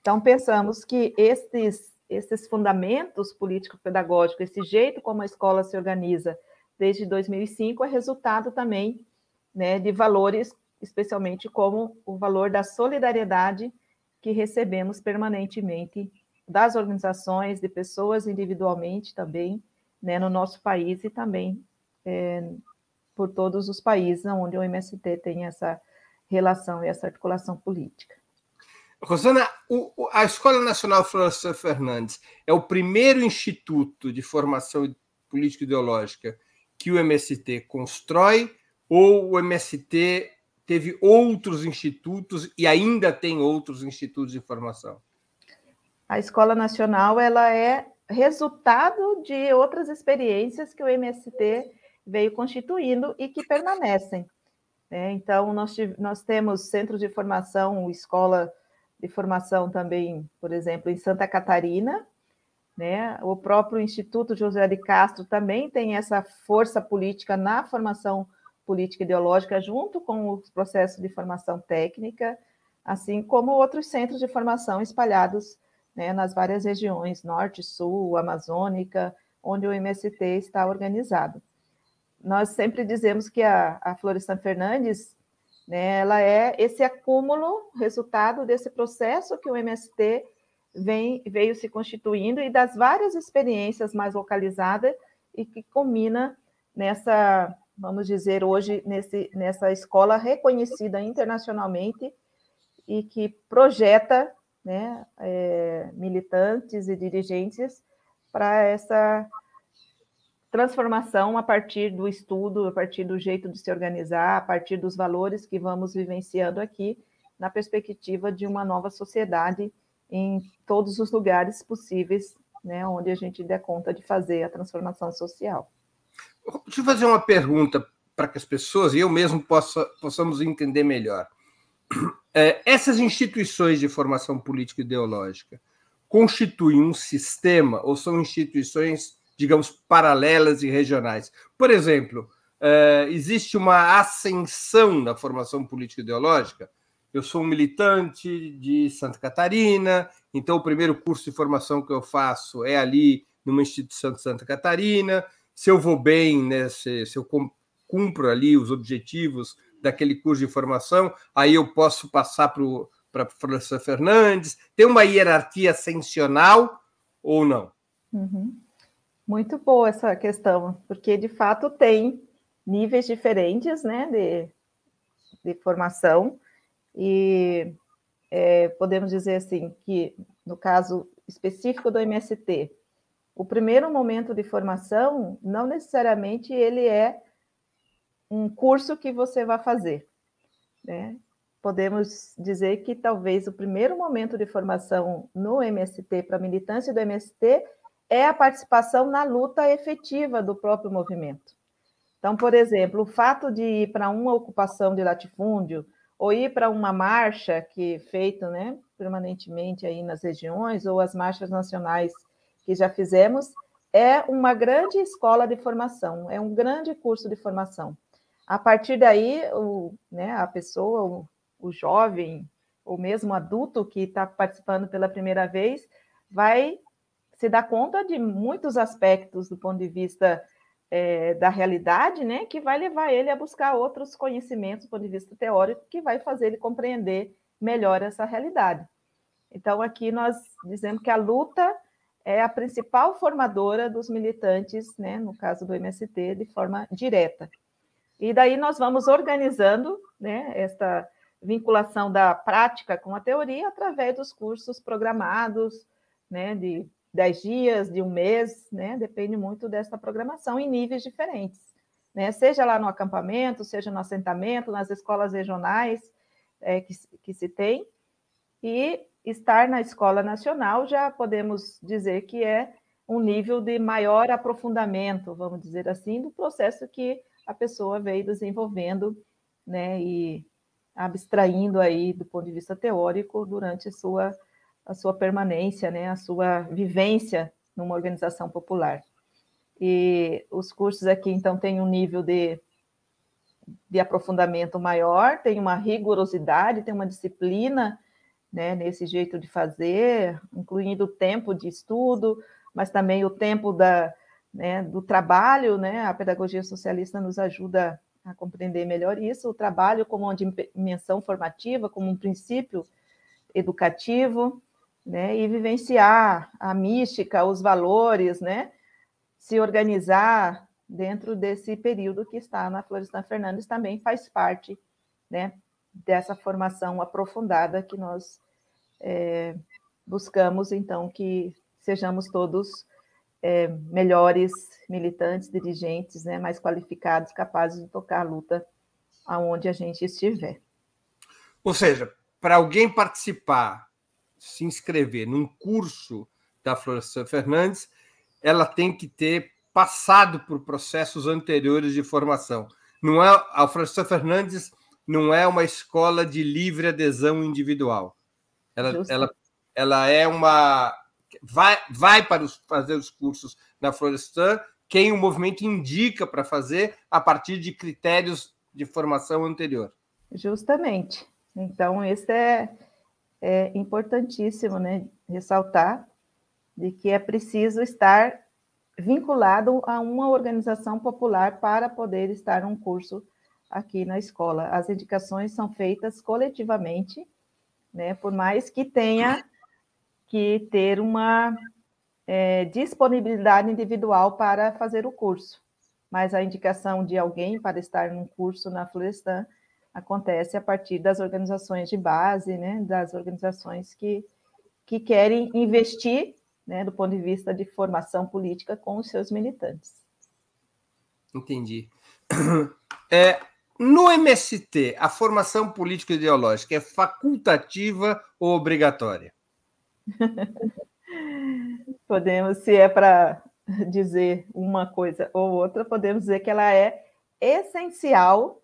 Então, pensamos que estes, estes fundamentos político-pedagógicos, esse jeito como a escola se organiza desde 2005, é resultado também né, de valores, especialmente como o valor da solidariedade que recebemos permanentemente das organizações, de pessoas individualmente também, né, no nosso país e também é, por todos os países onde o MST tem essa relação e essa articulação política. Rosana, o, a Escola Nacional Florestan Fernandes é o primeiro instituto de formação político-ideológica que o MST constrói ou o MST teve outros institutos e ainda tem outros institutos de formação? A Escola Nacional ela é resultado de outras experiências que o MST veio constituindo e que permanecem. Né? Então, nós, nós temos centros de formação, escola de formação também, por exemplo, em Santa Catarina, né? O próprio Instituto José de Castro também tem essa força política na formação política ideológica, junto com os processos de formação técnica, assim como outros centros de formação espalhados né, nas várias regiões, norte, sul, amazônica, onde o MST está organizado nós sempre dizemos que a, a Florestan Fernandes Né? Ela é esse acúmulo, resultado desse processo que o MST vem, veio se constituindo e das várias experiências mais localizadas e que combina nessa, vamos dizer, hoje, nesse, nessa escola reconhecida internacionalmente e que projeta né, é, militantes e dirigentes para essa transformação a partir do estudo, a partir do jeito de se organizar, a partir dos valores que vamos vivenciando aqui, na perspectiva de uma nova sociedade em todos os lugares possíveis, né, onde a gente der conta de fazer a transformação social. Deixa eu fazer uma pergunta para que as pessoas e eu mesmo possa, possamos entender melhor. É, essas instituições de formação política ideológica constituem um sistema ou são instituições, digamos, paralelas e regionais? Por exemplo, é, existe uma ascensão na formação política ideológica? Eu sou um militante de Santa Catarina, então o primeiro curso de formação que eu faço é ali numa instituição de Santa Catarina. Se eu vou bem, né, se, se eu cumpro ali os objetivos daquele curso de formação, aí eu posso passar para a professora Fernandes. Tem uma hierarquia ascensional ou não? Uhum. Muito boa essa questão, porque de fato tem níveis diferentes né, de, de formação. E é, podemos dizer assim que, no caso específico do MST, o primeiro momento de formação, não necessariamente ele é um curso que você vai fazer. Né? Podemos dizer que talvez o primeiro momento de formação no MST, para militância do MST, é a participação na luta efetiva do próprio movimento. Então, por exemplo, o fato de ir para uma ocupação de latifúndio, ou ir para uma marcha que é feita né, permanentemente aí nas regiões, ou as marchas nacionais que já fizemos, é uma grande escola de formação, é um grande curso de formação. A partir daí, o, né, a pessoa, o, o jovem, ou mesmo adulto que está participando pela primeira vez, vai se dar conta de muitos aspectos do ponto de vista é, da realidade, né, que vai levar ele a buscar outros conhecimentos do ponto de vista teórico, que vai fazer ele compreender melhor essa realidade. Então, aqui nós dizemos que a luta é a principal formadora dos militantes, né, no caso do MST, de forma direta. E daí nós vamos organizando né, esta vinculação da prática com a teoria através dos cursos programados, né, de dez dias, de um mês, né? Depende muito dessa programação em níveis diferentes, né? Seja lá no acampamento, seja no assentamento, nas escolas regionais é, que, que se tem, e estar na escola nacional já podemos dizer que é um nível de maior aprofundamento, vamos dizer assim, do processo que a pessoa veio desenvolvendo, né, e abstraindo aí do ponto de vista teórico durante sua a sua permanência, né, a sua vivência numa organização popular. E os cursos aqui, então, têm um nível de, de aprofundamento maior, tem uma rigorosidade, tem uma disciplina né, nesse jeito de fazer, incluindo o tempo de estudo, mas também o tempo da, né, do trabalho, né, a pedagogia socialista nos ajuda a compreender melhor isso, o trabalho como uma dimensão formativa, como um princípio educativo, né, e vivenciar a mística, os valores, né, se organizar dentro desse período que está na Florestan Fernandes também faz parte, né, dessa formação aprofundada que nós é, buscamos, então, que sejamos todos é, melhores militantes, dirigentes, né, mais qualificados, capazes de tocar a luta aonde a gente estiver. Ou seja, para alguém participar se inscrever num curso da Florestan Fernandes, ela tem que ter passado por processos anteriores de formação. Não é a Florestan Fernandes não é uma escola de livre adesão individual. Ela, ela, ela é uma vai, vai para os, fazer os cursos na Florestan quem o movimento indica para fazer a partir de critérios de formação anterior. Justamente. Então, esse é, é importantíssimo né, ressaltar de que é preciso estar vinculado a uma organização popular para poder estar num curso aqui na escola. As indicações são feitas coletivamente, né, por mais que tenha que ter uma é, disponibilidade individual para fazer o curso. Mas a indicação de alguém para estar num curso na Florestan acontece a partir das organizações de base, né, das organizações que, que querem investir, né, do ponto de vista de formação política com os seus militantes. Entendi. É, no MST, a formação política ideológica é facultativa ou obrigatória? podemos, se é para dizer uma coisa ou outra, podemos dizer que ela é essencial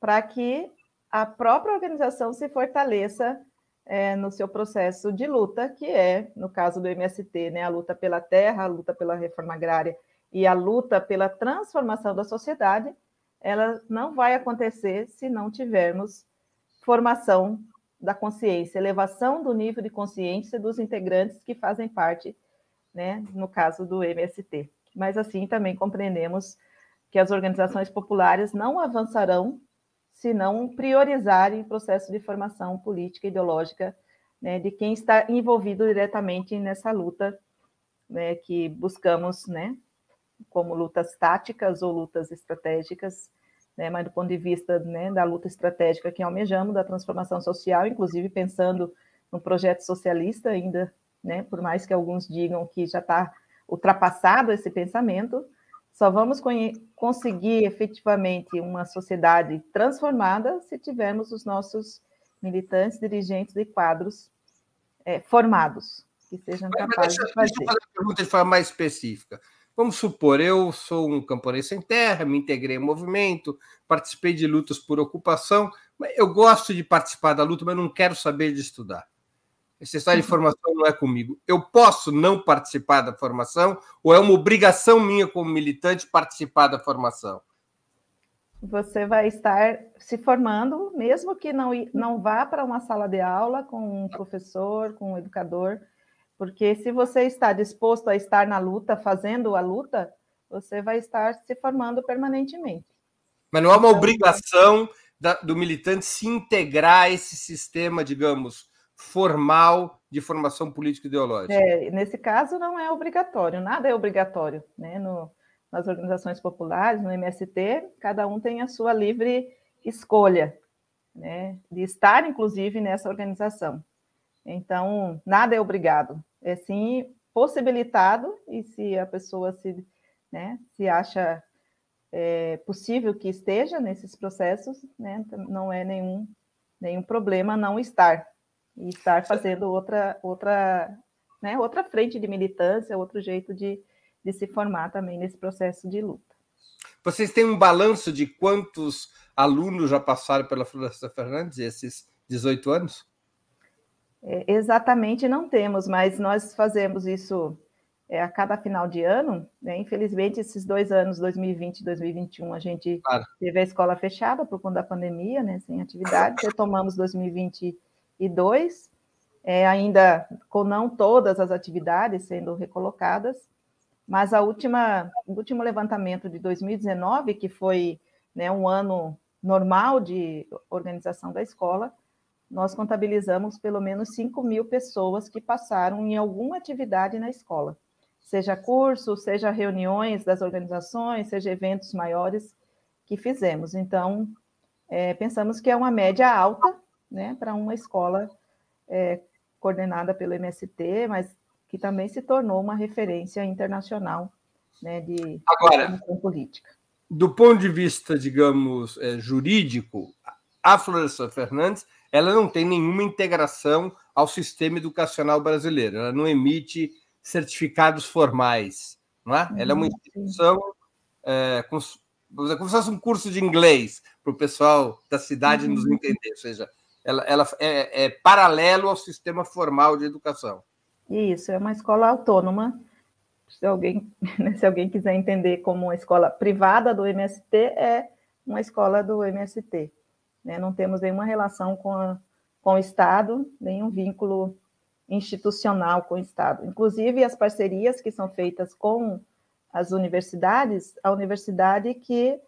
para que a própria organização se fortaleça é, no seu processo de luta, que é, no caso do MST, né, a luta pela terra, a luta pela reforma agrária e a luta pela transformação da sociedade, ela não vai acontecer se não tivermos formação da consciência, elevação do nível de consciência dos integrantes que fazem parte, né, no caso do MST. Mas assim também compreendemos que as organizações populares não avançarão se não priorizarem o processo de formação política e ideológica né, de quem está envolvido diretamente nessa luta né, que buscamos, né, como lutas táticas ou lutas estratégicas, né, mas do ponto de vista né, da luta estratégica que almejamos, da transformação social, inclusive pensando no projeto socialista ainda, né, por mais que alguns digam que já está ultrapassado esse pensamento, só vamos conseguir efetivamente uma sociedade transformada se tivermos os nossos militantes, dirigentes e quadros é, formados, que sejam capazes deixa, de fazer. Deixa eu fazer uma pergunta de forma mais específica. Vamos supor, eu sou um camponês sem terra, me integrei ao movimento, participei de lutas por ocupação, eu gosto de participar da luta, mas não quero saber de estudar. Essa história de uhum. formação não é comigo. Eu posso não participar da formação ou é uma obrigação minha como militante participar da formação? Você vai estar se formando, mesmo que não, não vá para uma sala de aula com um professor, com um educador, porque se você está disposto a estar na luta, fazendo a luta, você vai estar se formando permanentemente. Mas não é uma obrigação da, do militante se integrar a esse sistema, digamos, formal de formação política ideológica. É, nesse caso, não é obrigatório, nada é obrigatório. Né? No, nas organizações populares, no MST, cada um tem a sua livre escolha né? de estar, inclusive, nessa organização. Então, nada é obrigado é sim possibilitado, e se a pessoa se, né, se acha é, possível que esteja nesses processos, né, não é nenhum, nenhum problema não estar, e estar fazendo outra, outra, né, outra frente de militância, outro jeito de, de se formar também nesse processo de luta. Vocês têm um balanço de quantos alunos já passaram pela Floresta Fernandes esses 18 anos? É, exatamente não temos, mas nós fazemos isso é, a cada final de ano. Né? Infelizmente, esses dois anos, 2020 e 2021, a gente claro. teve a escola fechada por conta da pandemia, né? sem atividade. Retomamos 2022, é, ainda com não todas as atividades sendo recolocadas, mas a última, o último levantamento de 2019, que foi né, um ano normal de organização da escola, nós contabilizamos pelo menos 5 mil pessoas que passaram em alguma atividade na escola, seja curso, seja reuniões das organizações, seja eventos maiores que fizemos. Então, é, pensamos que é uma média alta né, para uma escola é, coordenada pelo MST, mas que também se tornou uma referência internacional né, de Agora, política. Do ponto de vista, digamos, é, jurídico, a Florestan Fernandes ela não tem nenhuma integração ao sistema educacional brasileiro, ela não emite certificados formais, não é? Ela é uma uhum, instituição é, como, como se fosse um curso de inglês para o pessoal da cidade uhum. nos entender, ou seja, ela, ela é, é, paralelo ao sistema formal de educação. Isso, é uma escola autônoma. Se alguém, se alguém quiser entender como uma escola privada do MST, é uma escola do MST. Né? Não temos nenhuma relação com, a, com o Estado, nenhum vínculo institucional com o Estado. Inclusive, as parcerias que são feitas com as universidades, a universidade que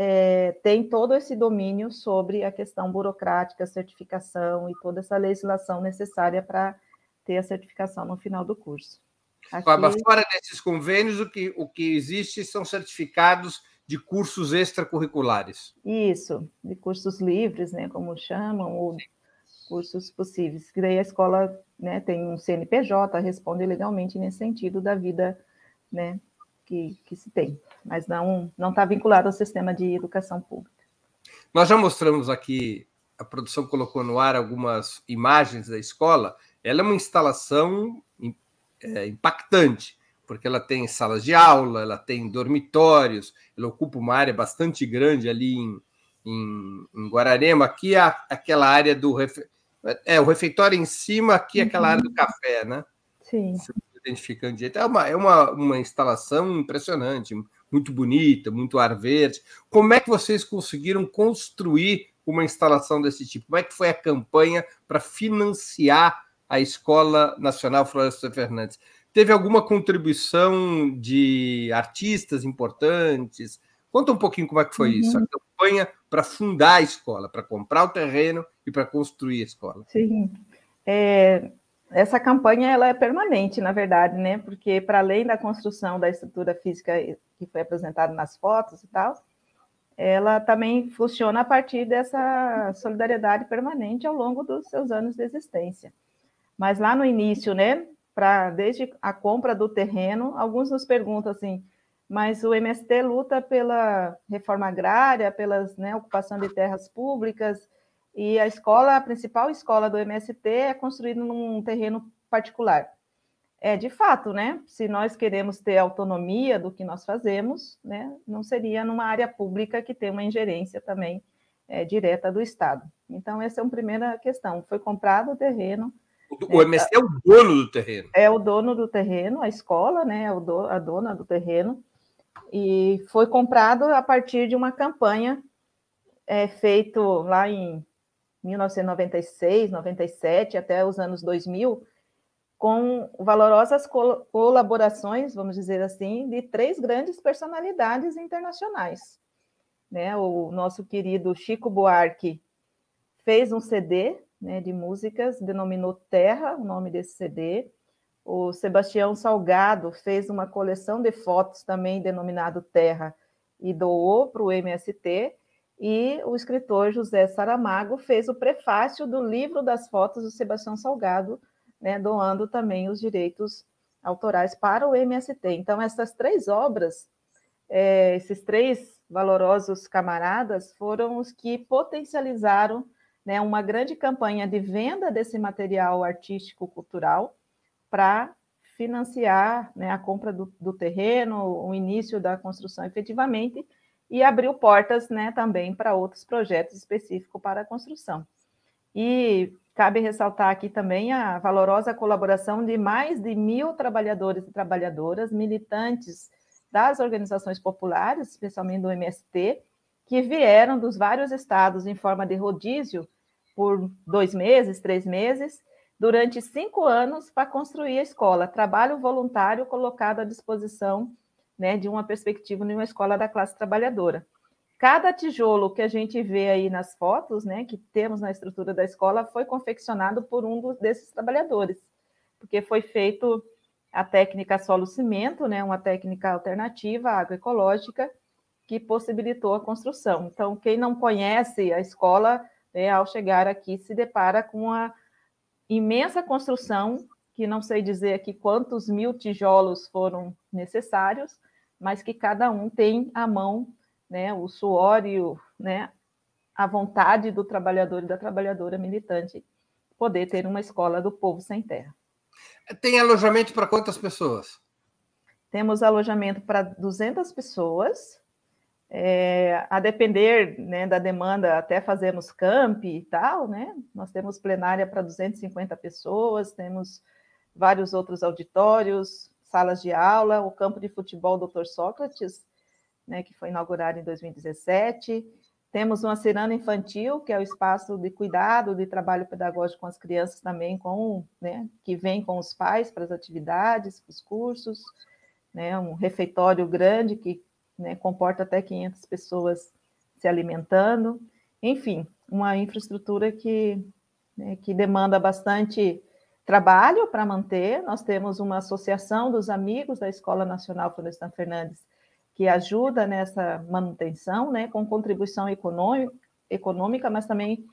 é, tem todo esse domínio sobre a questão burocrática, certificação e toda essa legislação necessária para ter a certificação no final do curso. Aqui... Fora desses convênios, o que, o que existe são certificados de cursos extracurriculares. Isso, de cursos livres, né, como chamam, ou cursos possíveis. Que daí a escola né, tem um CNPJ, responde legalmente nesse sentido da vida né, que, que se tem, mas não não está vinculado ao sistema de educação pública. Nós já mostramos aqui, a produção colocou no ar algumas imagens da escola. Ela é uma instalação é, impactante, porque ela tem salas de aula, ela tem dormitórios, ela ocupa uma área bastante grande ali em, em, em Guararema. Aqui é aquela área do é, o refeitório em cima, aqui é aquela área do uhum. café, né? Sim. Se identificando de jeito. É, uma, é uma, uma instalação impressionante, muito bonita, muito ar verde. Como é que vocês conseguiram construir uma instalação desse tipo? Como é que foi a campanha para financiar a Escola Nacional Floresta Fernandes? Teve alguma contribuição de artistas importantes? Conta um pouquinho como é que foi uhum. isso, a campanha para fundar a escola, para comprar o terreno e para construir a escola. Sim. É, essa campanha ela é permanente, na verdade, né? Porque para além da construção da estrutura física que foi apresentada nas fotos e tal, ela também funciona a partir dessa solidariedade permanente ao longo dos seus anos de existência. Mas lá no início, né, para desde a compra do terreno, alguns nos perguntam assim: mas o MST luta pela reforma agrária, pela né, ocupação de terras públicas, e a escola, a principal escola do MST é construída num terreno particular. É, de fato, né? Se nós queremos ter autonomia do que nós fazemos, né, não seria numa área pública que tem uma ingerência também é, direta do Estado. Então, essa é uma primeira questão. Foi comprado o terreno. O, MST é o dono do terreno. É o dono do terreno, a escola, né? É a dona do terreno e foi comprado a partir de uma campanha é, feito lá em 1996, 97 até os anos 2000, com valorosas colaborações, vamos dizer assim, de três grandes personalidades internacionais. Né? O nosso querido Chico Buarque fez um CD né, de músicas, denominou Terra, o nome desse CD. O Sebastião Salgado fez uma coleção de fotos também denominado Terra e doou para o MST. E o escritor José Saramago fez o prefácio do livro das fotos do Sebastião Salgado, né, doando também os direitos autorais para o MST. Então, essas três obras, é, esses três valorosos camaradas, foram os que potencializaram né, uma grande campanha de venda desse material artístico-cultural para financiar né, a compra do, do, terreno, o início da construção efetivamente, e abriu portas né, também para outros projetos específicos para a construção. E cabe ressaltar aqui também a valorosa colaboração de mais de mil trabalhadores e trabalhadoras, militantes das organizações populares, especialmente do MST, que vieram dos vários estados em forma de rodízio por dois meses, três meses, durante cinco anos para construir a escola. Trabalho voluntário colocado à disposição né, de uma perspectiva de uma escola da classe trabalhadora. Cada tijolo que a gente vê aí nas fotos, né, que temos na estrutura da escola, foi confeccionado por um desses trabalhadores, porque foi feito a técnica solo-cimento, né, uma técnica alternativa agroecológica, que possibilitou a construção. Então, quem não conhece a escola, né, ao chegar aqui, se depara com a imensa construção, que não sei dizer aqui quantos mil tijolos foram necessários, mas que cada um tem à mão né, o suor e o, né, a vontade do trabalhador e da trabalhadora militante poder ter uma escola do povo sem terra. Tem alojamento para quantas pessoas? Temos alojamento para 200 pessoas, é, a depender né, da demanda, até fazemos camp e tal, né? Nós temos plenária para 250 pessoas, temos vários outros auditórios, salas de aula, o campo de futebol Dr. Sócrates, né, que foi inaugurado em 2017. Temos uma ciranda infantil, que é o espaço de cuidado, de trabalho pedagógico com as crianças também, com, né, que vem com os pais para as atividades, para os cursos. Né, um refeitório grande que né, comporta até 500 pessoas se alimentando, enfim, uma infraestrutura que, né, que demanda bastante trabalho para manter. Nós temos uma associação dos amigos da Escola Nacional Florestan Fernandes que ajuda nessa manutenção, né, com contribuição econômica, mas também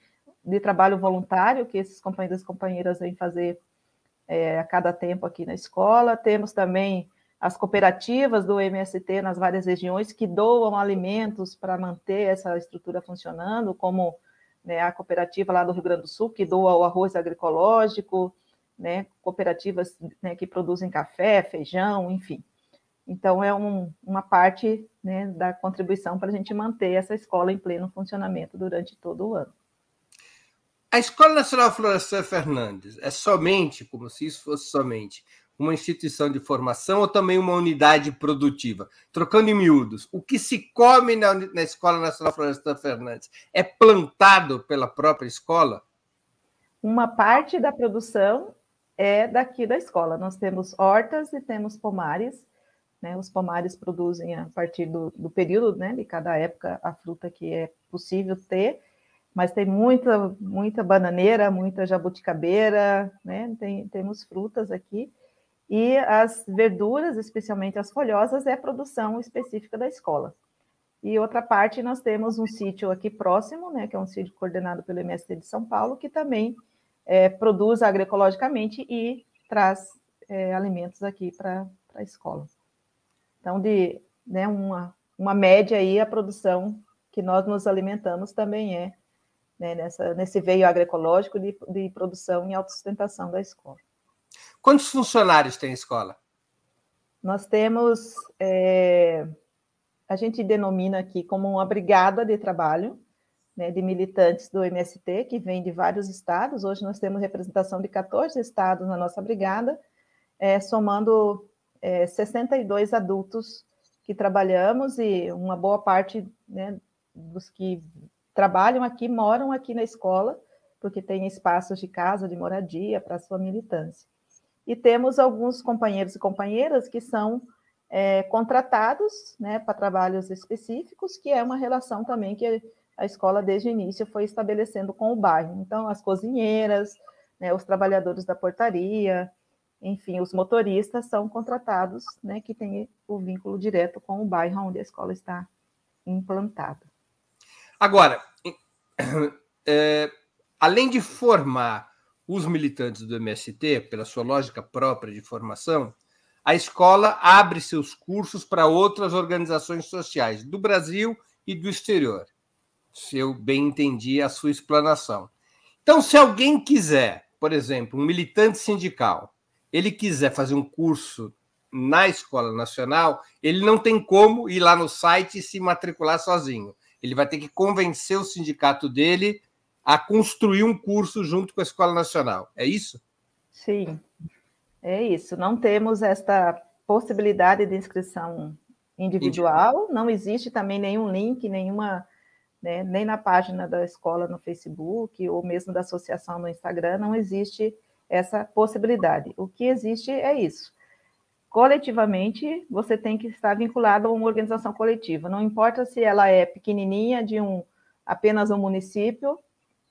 de trabalho voluntário que esses companheiros e companheiras vêm fazer é, a cada tempo aqui na escola. Temos também as cooperativas do MST nas várias regiões que doam alimentos para manter essa estrutura funcionando, como né, a cooperativa lá do Rio Grande do Sul, que doa o arroz agroecológico, né, cooperativas né, que produzem café, feijão, enfim. Então, é um, uma parte né, da contribuição para a gente manter essa escola em pleno funcionamento durante todo o ano. A Escola Nacional Florestan Fernandes é somente, como se isso fosse somente, uma instituição de formação ou também uma unidade produtiva? Trocando em miúdos, o que se come na, na Escola Nacional Florestan Fernandes é plantado pela própria escola? Uma parte da produção é daqui da escola. Nós temos hortas e temos pomares. Né? Os pomares produzem a partir do, do período né, de cada época a fruta que é possível ter mas tem muita, muita bananeira, muita jabuticabeira, né? Tem, temos frutas aqui. E as verduras, especialmente as folhosas, é produção específica da escola. E outra parte, nós temos um sítio aqui próximo, né, que é um sítio coordenado pelo MST de São Paulo, que também é, produz agroecologicamente e traz é, alimentos aqui para a escola. Então, de né, uma, uma média aí, a produção que nós nos alimentamos também é né, nessa, nesse veio agroecológico de, de produção e autossustentação da escola. Quantos funcionários tem a escola? Nós temos, é, a gente denomina aqui como uma brigada de trabalho, né, de militantes do MST, que vem de vários estados. Hoje nós temos representação de 14 estados na nossa brigada, é, somando é, 62 adultos que trabalhamos e uma boa parte né, dos que trabalham aqui, moram aqui na escola, porque tem espaços de casa, de moradia para sua militância. E temos alguns companheiros e companheiras que são é, contratados né, para trabalhos específicos, que é uma relação também que a escola, desde o início, foi estabelecendo com o bairro. Então, as cozinheiras, né, os trabalhadores da portaria, enfim, os motoristas são contratados, né, que têm o vínculo direto com o bairro onde a escola está implantada. Agora, é, além de formar os militantes do MST, pela sua lógica própria de formação, a escola abre seus cursos para outras organizações sociais do Brasil e do exterior. Se eu bem entendi a sua explanação. Então, se alguém quiser, por exemplo, um militante sindical, ele quiser fazer um curso na Escola Nacional, ele não tem como ir lá no site e se matricular sozinho. Ele vai ter que convencer o sindicato dele a construir um curso junto com a Escola Nacional. É isso? Sim, é isso. Não temos esta possibilidade de inscrição individual, não existe também nenhum link, nenhuma, né, nem na página da escola no Facebook, ou mesmo da associação no Instagram, não existe essa possibilidade. O que existe é isso coletivamente, você tem que estar vinculado a uma organização coletiva. Não importa se ela é pequenininha, de um apenas um município,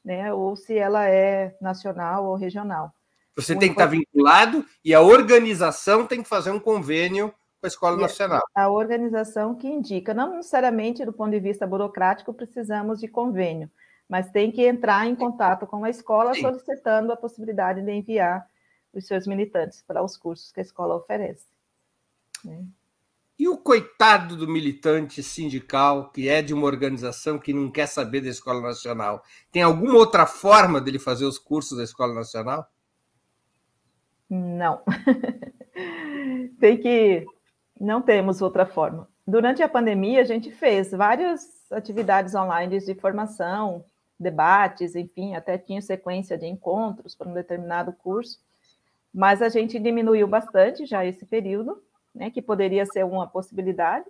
né, ou se ela é nacional ou regional. Você tem que estar vinculado e a organização tem que fazer um convênio com a Escola Nacional. A organização que indica, não necessariamente do ponto de vista burocrático precisamos de convênio, mas tem que entrar em contato com a escola Sim. solicitando a possibilidade de enviar os seus militantes para os cursos que a escola oferece. Né? E o coitado do militante sindical, que é de uma organização que não quer saber da Escola Nacional, tem alguma outra forma dele fazer os cursos da Escola Nacional? Não. tem que. Não temos outra forma. Durante a pandemia, a gente fez várias atividades online de formação, debates, enfim, até tinha sequência de encontros para um determinado curso, mas a gente diminuiu bastante já esse período né, que poderia ser uma possibilidade,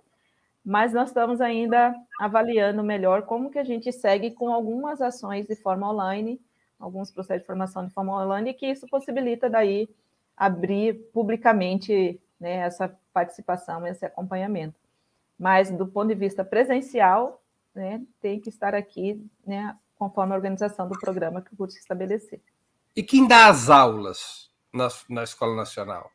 mas nós estamos ainda avaliando melhor como que a gente segue com algumas ações de forma online, alguns processos de formação de forma online, e que isso possibilita daí abrir publicamente né, essa participação, esse acompanhamento. Mas do ponto de vista presencial, né, tem que estar aqui, né, conforme a organização do programa que o curso estabelecer. E quem dá as aulas na, na Escola Nacional?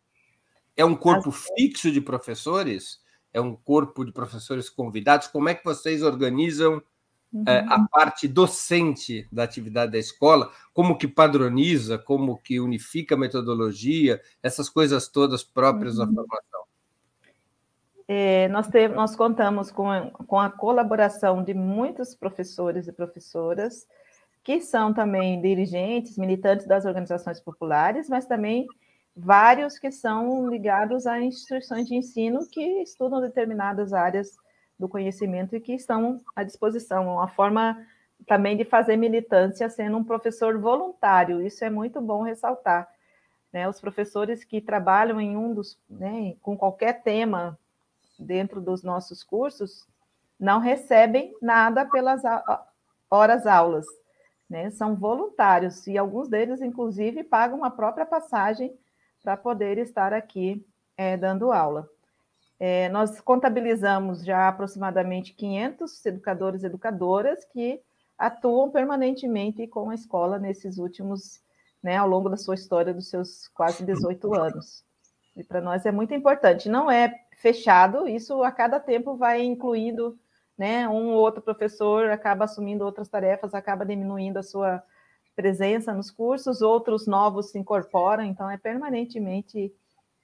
É um corpo as... fixo de professores? É um corpo de professores convidados? Como é que vocês organizam uhum. é, a parte docente da atividade da escola? Como que padroniza? Como que unifica a metodologia? Essas coisas todas próprias uhum. da formação. É, nós, nós contamos com com a colaboração de muitos professores e professoras, que são também dirigentes, militantes das organizações populares, mas também vários que são ligados a instituições de ensino que estudam determinadas áreas do conhecimento e que estão à disposição. Uma forma também de fazer militância sendo um professor voluntário, isso é muito bom ressaltar. Né? Os professores que trabalham em um dos, né, com qualquer tema dentro dos nossos cursos não recebem nada pelas horas aulas, né? São voluntários e alguns deles, inclusive, pagam a própria passagem para poder estar aqui é, dando aula. É, nós contabilizamos já aproximadamente 500 educadores e educadoras que atuam permanentemente com a escola nesses últimos, né, ao longo da sua história, dos seus quase 18 anos. E para nós é muito importante. Não é fechado, isso a cada tempo vai incluindo, né? Um ou outro professor acaba assumindo outras tarefas, acaba diminuindo a sua presença nos cursos, outros novos se incorporam, então é permanentemente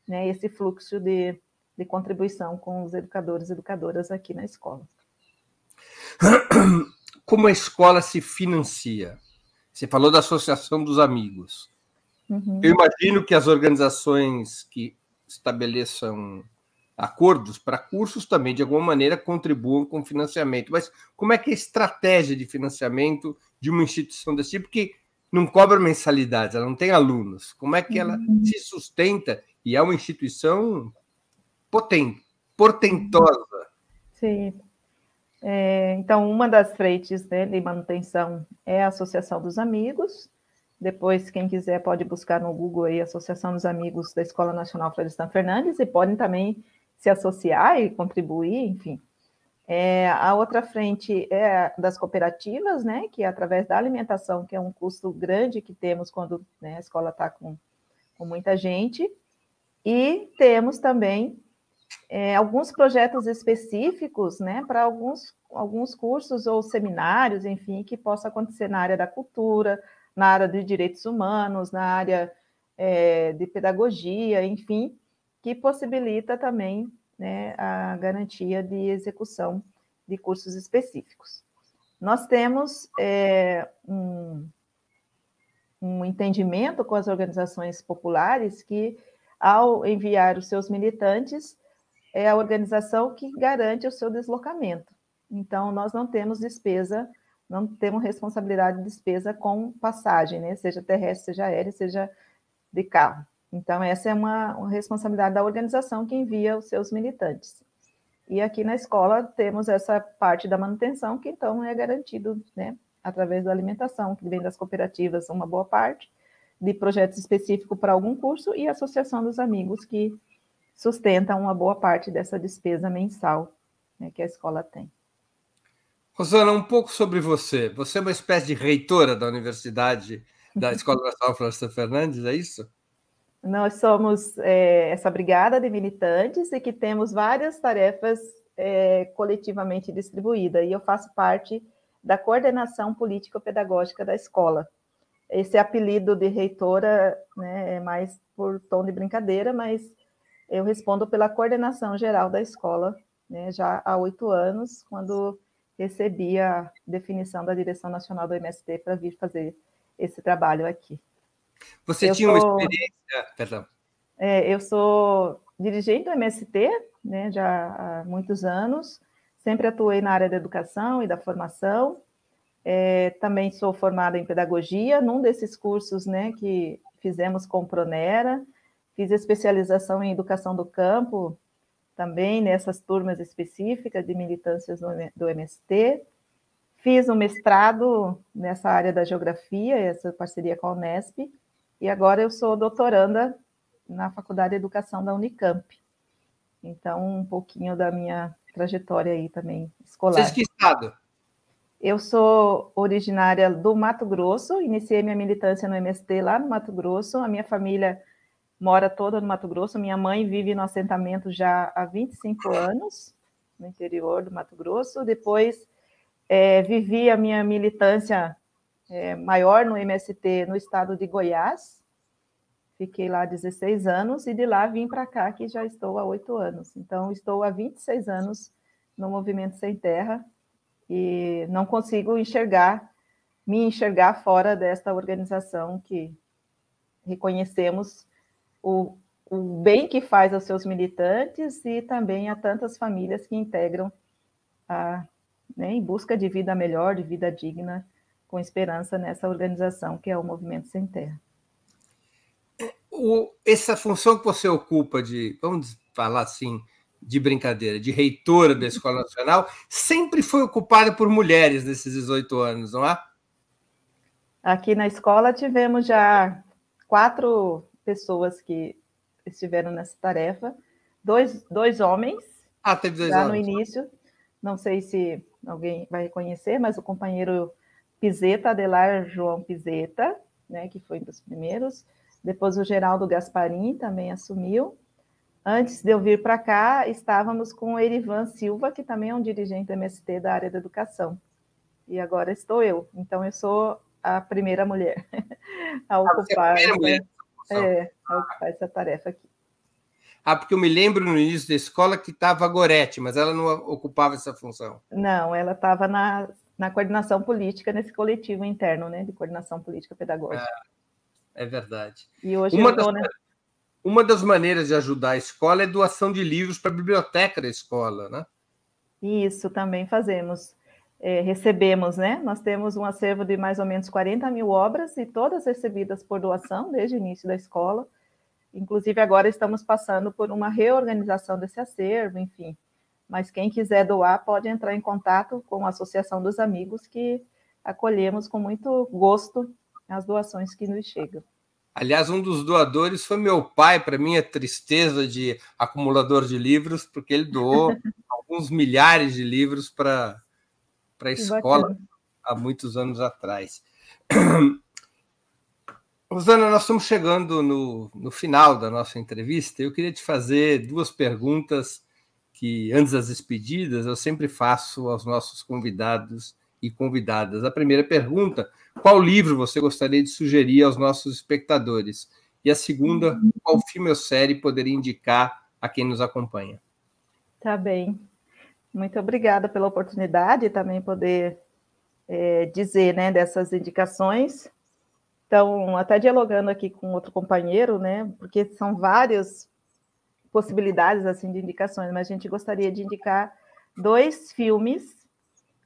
né, esse fluxo de, de contribuição com os educadores e educadoras aqui na escola. Como a escola se financia? Você falou da Associação dos Amigos. Uhum. Eu imagino que as organizações que estabeleçam acordos para cursos também, de alguma maneira, contribuam com financiamento. Mas como é que é a estratégia de financiamento de uma instituição desse tipo que não cobra mensalidades, ela não tem alunos? Como é que ela uhum. se sustenta e é uma instituição potente, portentosa? Sim. É, então, uma das frentes né, de manutenção é a Associação dos Amigos. Depois, quem quiser pode buscar no Google aí Associação dos Amigos da Escola Nacional Florestan Fernandes e podem também se associar e contribuir, enfim. É, a outra frente é das cooperativas, né, que é através da alimentação, que é um custo grande que temos quando né, a escola está com, com muita gente, e temos também é, alguns projetos específicos né, para alguns, alguns cursos ou seminários, enfim, que possa acontecer na área da cultura, na área de direitos humanos, na área é, de pedagogia, enfim, que possibilita também né, a garantia de execução de cursos específicos. Nós temos é, um, um entendimento com as organizações populares que, ao enviar os seus militantes, é a organização que garante o seu deslocamento. Então, nós não temos despesa, não temos responsabilidade de despesa com passagem, né? seja terrestre, seja aérea, seja de carro. Então, essa é uma, uma responsabilidade da organização que envia os seus militantes. E aqui na escola temos essa parte da manutenção, que então é garantido né, através da alimentação, que vem das cooperativas, uma boa parte, de projetos específicos para algum curso, e a Associação dos Amigos, que sustenta uma boa parte dessa despesa mensal né, que a escola tem. Rosana, um pouco sobre você. Você é uma espécie de reitora da Universidade da Escola Nacional Francisco Fernandes, é isso? Nós somos é, essa brigada de militantes e que temos várias tarefas é, coletivamente distribuídas, e eu faço parte da coordenação político-pedagógica da escola. Esse apelido de reitora né, é mais por tom de brincadeira, mas eu respondo pela coordenação geral da escola, né, já há oito anos, quando recebi a definição da direção nacional do MST para vir fazer esse trabalho aqui. Você eu tinha sou, uma experiência. Perdão. É, eu sou dirigente do MST, né, já há muitos anos. Sempre atuei na área da educação e da formação. É, também sou formada em pedagogia, num desses cursos né, que fizemos com Pronera. Fiz especialização em educação do campo, também nessas turmas específicas de militâncias do MST. Fiz um mestrado nessa área da geografia, essa parceria com a Unesp, e agora eu sou doutoranda na Faculdade de Educação da Unicamp. Então, um pouquinho da minha trajetória aí também escolar. Você é que estado? Eu sou originária do Mato Grosso, iniciei minha militância no MST lá no Mato Grosso. A minha família mora toda no Mato Grosso. Minha mãe vive no assentamento já há 25 anos, no interior do Mato Grosso. Depois é, vivi a minha militância é, maior no MST no estado de Goiás. Fiquei lá 16 anos e de lá vim para cá, que já estou há oito anos. Então, estou há 26 anos no Movimento Sem Terra, e não consigo enxergar, me enxergar fora desta organização que reconhecemos o, o bem que faz aos seus militantes e também a tantas famílias que integram a, né, em busca de vida melhor, de vida digna, com esperança nessa organização que é o Movimento Sem Terra. O, essa função que você ocupa de, vamos falar assim, de brincadeira, de reitora da Escola Nacional, sempre foi ocupada por mulheres nesses 18 anos, não é? Aqui na escola tivemos já quatro pessoas que estiveram nessa tarefa, dois, dois homens. Ah, teve dois já homens. no início. Não sei se alguém vai reconhecer, mas o companheiro Pizeta, Adelar João Pizeta, né, que foi um dos primeiros. Depois o Geraldo Gasparim também assumiu. Antes de eu vir para cá, estávamos com o Erivan Silva, que também é um dirigente MST da área da educação. E agora estou eu. Então, eu sou a primeira mulher a ah, é ocupar, a mulher. É, a ocupar essa tarefa aqui. Ah, porque eu me lembro no início da escola que estava a Gorete, mas ela não ocupava essa função. Não, ela estava na, na coordenação política, nesse coletivo interno, né, de coordenação política pedagógica. É, é verdade. E hoje Uma das... né? Uma das maneiras de ajudar a escola é doação de livros para a biblioteca da escola, né? Isso também fazemos. É, recebemos, né? Nós temos um acervo de mais ou menos 40 mil obras e todas recebidas por doação desde o início da escola. Inclusive, agora estamos passando por uma reorganização desse acervo, enfim. Mas quem quiser doar pode entrar em contato com a Associação dos Amigos, que acolhemos com muito gosto as doações que nos chegam. Aliás, um dos doadores foi meu pai, para minha tristeza de acumulador de livros, porque ele doou alguns milhares de livros para a escola há muitos anos atrás. Rosana, nós estamos chegando no, no final da nossa entrevista. Eu queria te fazer duas perguntas que, antes das despedidas, eu sempre faço aos nossos convidados e convidadas. A primeira pergunta qual livro você gostaria de sugerir aos nossos espectadores? E a segunda, qual filme ou série poderia indicar a quem nos acompanha? Tá bem. Muito obrigada pela oportunidade também poder é, dizer né, dessas indicações. Então, até dialogando aqui com outro companheiro, né, porque são várias possibilidades assim de indicações, mas a gente gostaria de indicar dois filmes.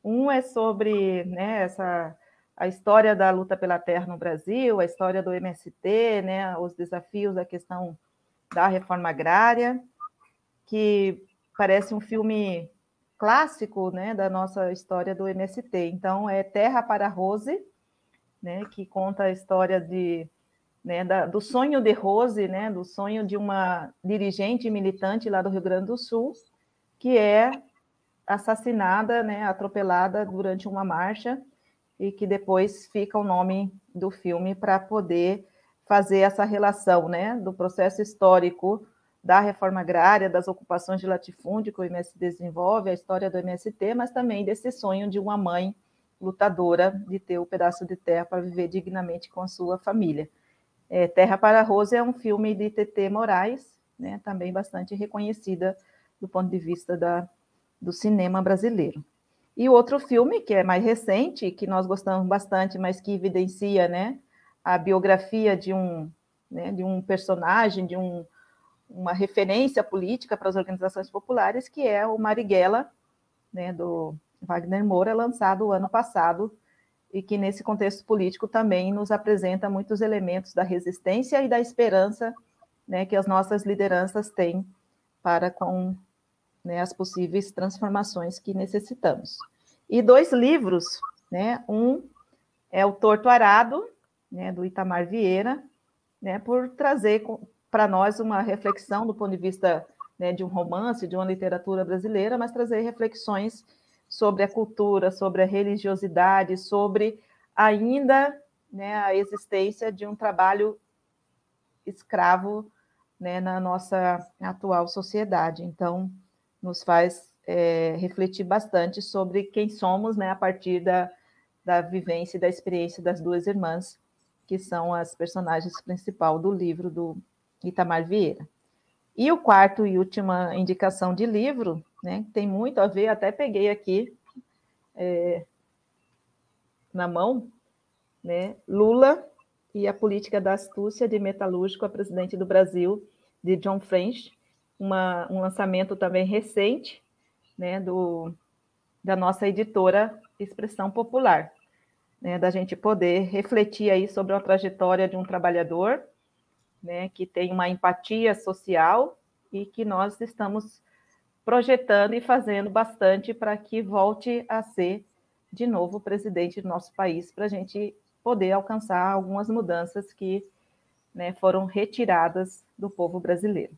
Um é sobre né, essa a história da luta pela terra no Brasil, a história do MST, né, os desafios da questão da reforma agrária, que parece um filme clássico né, da nossa história do MST. Então, é Terra para Rose, né, que conta a história de, né, da, do sonho de Rose, né, do sonho de uma dirigente militante lá do Rio Grande do Sul, que é assassinada, né, atropelada durante uma marcha e que depois fica o nome do filme para poder fazer essa relação né, do processo histórico da reforma agrária, das ocupações de latifúndio que o MST desenvolve, a história do MST, mas também desse sonho de uma mãe lutadora de ter o um pedaço de terra para viver dignamente com a sua família. É, terra para a Rosa é um filme de TT Moraes, né, também bastante reconhecida do ponto de vista da, do cinema brasileiro. E outro filme, que é mais recente, que nós gostamos bastante, mas que evidencia né, a biografia de um, né, de um personagem, de um, uma referência política para as organizações populares, que é o Marighella, né, do Wagner Moura, lançado o ano passado, e que nesse contexto político também nos apresenta muitos elementos da resistência e da esperança né, que as nossas lideranças têm para com né, as possíveis transformações que necessitamos. E dois livros, né? Um é o Torto Arado, né, do Itamar Vieira, né, por trazer para nós uma reflexão do ponto de vista né, de um romance, de uma literatura brasileira, mas trazer reflexões sobre a cultura, sobre a religiosidade, sobre ainda né, a existência de um trabalho escravo né, na nossa atual sociedade. Então, nos faz é, refletir bastante sobre quem somos né, a partir da, da vivência e da experiência das duas irmãs, que são as personagens principal do livro do Itamar Vieira. E o quarto e última indicação de livro, né, tem muito a ver, até peguei aqui é, na mão, né, Lula e a política da astúcia de metalúrgico a presidente do Brasil, de John French, uma, um lançamento também recente, né, do, da nossa editora Expressão Popular, né, da gente poder refletir aí sobre a trajetória de um trabalhador, né, que tem uma empatia social e que nós estamos projetando e fazendo bastante para que volte a ser de novo presidente do nosso país, para a gente poder alcançar algumas mudanças que né, foram retiradas do povo brasileiro.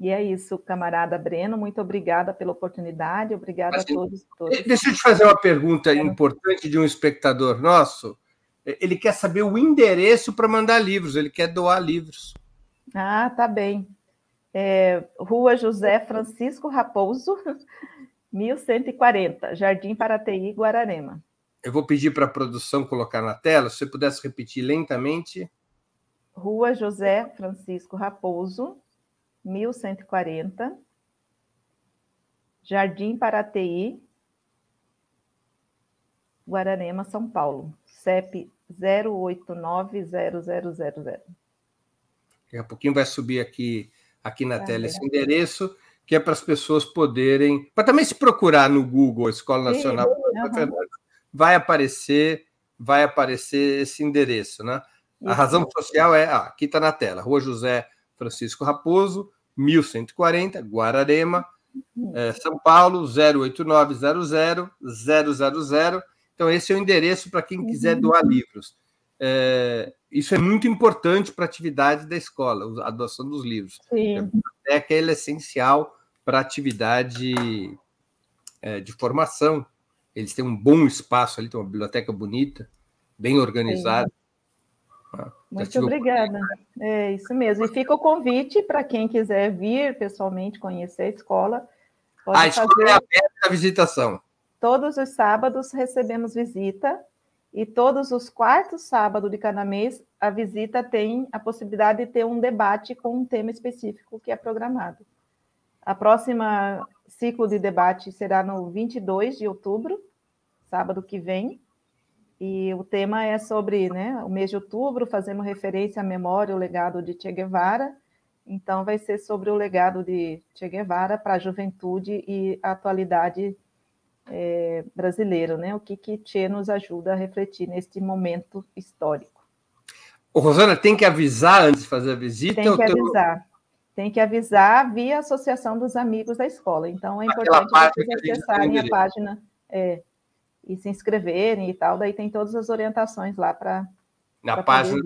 E é isso, camarada Breno, muito obrigada pela oportunidade, obrigada Mas, a todos, todos. Deixa eu te fazer uma pergunta importante de um espectador nosso. Ele quer saber o endereço para mandar livros, ele quer doar livros. Ah, tá bem. É, Rua José Francisco Raposo, 1140, Jardim Parateí, Guararema. Eu vou pedir para a produção colocar na tela, se você pudesse repetir lentamente. Rua José Francisco Raposo, 1140, Jardim Parateí, Guararema, São Paulo, CEP 0890000. Daqui a pouquinho vai subir aqui, aqui na tá tela esse endereço, que é para as pessoas poderem. Para também se procurar no Google Escola Nacional Sim, vai aparecer, vai aparecer esse endereço, né? A razão social é, ah, aqui está na tela, Rua José Francisco Raposo, 1140, Guararema, é, São Paulo, 08900 000. Então, esse é o endereço para quem quiser uhum. doar livros. É, isso é muito importante para a atividade da escola, a doação dos livros. Sim. A biblioteca é essencial para a atividade é, de formação eles têm um bom espaço ali, tem uma biblioteca bonita, bem organizada. Ah, Muito obrigada. É isso mesmo. E fica o convite para quem quiser vir pessoalmente conhecer a escola. a escola é fazer... é aberta à visitação. Todos os sábados recebemos visita e todos os quartos sábados de cada mês a visita tem a possibilidade de ter um debate com um tema específico que é programado. A próxima ciclo de debate será no 22 de outubro, sábado que vem, e o tema é sobre né, o mês de outubro, fazemos referência à memória, o legado de Che Guevara, então vai ser sobre o legado de Che Guevara para a juventude e a atualidade é, brasileira, né? O que, que Che nos ajuda a refletir neste momento histórico. Rosana tem que avisar antes de fazer a visita? Tem que avisar tem que avisar via Associação dos Amigos da Escola. Então, é importante vocês acessarem a página é, e se inscreverem e tal. Daí tem todas as orientações lá para. Na página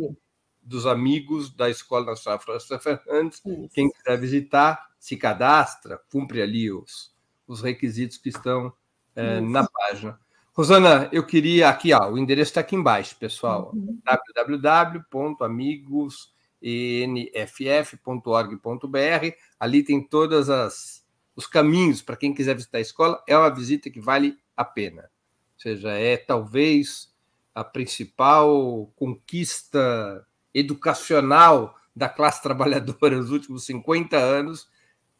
dos amigos da Escola Nacional França Fernandes. Isso. Quem quiser visitar, se cadastra, cumpre ali os, os requisitos que estão é, na página. Rosana, eu queria aqui, ó, o endereço está aqui embaixo, pessoal. Uhum. www.amigos.com enff.org.br. Ali tem todas as os caminhos para quem quiser visitar a escola. É uma visita que vale a pena. Ou seja, é talvez a principal conquista educacional da classe trabalhadora nos últimos 50 anos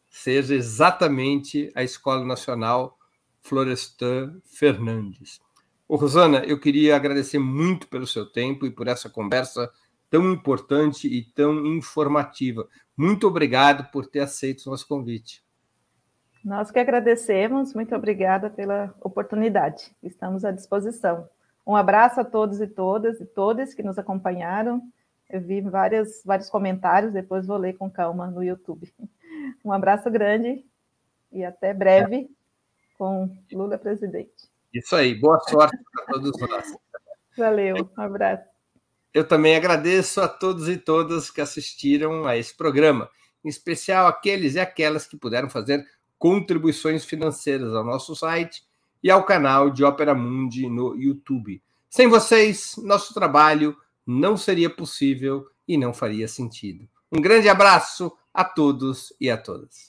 seja exatamente a Escola Nacional Florestan Fernandes. Ô, Rosana, eu queria agradecer muito pelo seu tempo e por essa conversa tão importante e tão informativa. Muito obrigado por ter aceito o nosso convite. Nós que agradecemos, muito obrigada pela oportunidade. Estamos à disposição. Um abraço a todos e todas e todas que nos acompanharam. Eu vi várias, vários comentários, depois vou ler com calma no YouTube. Um abraço grande e até breve com Lula presidente. Isso aí, boa sorte para todos nós. Valeu, um abraço. Eu também agradeço a todos e todas que assistiram a esse programa, em especial aqueles e aquelas que puderam fazer contribuições financeiras ao nosso site e ao canal de Ópera Mundi no YouTube. Sem vocês, nosso trabalho não seria possível e não faria sentido. Um grande abraço a todos e a todas.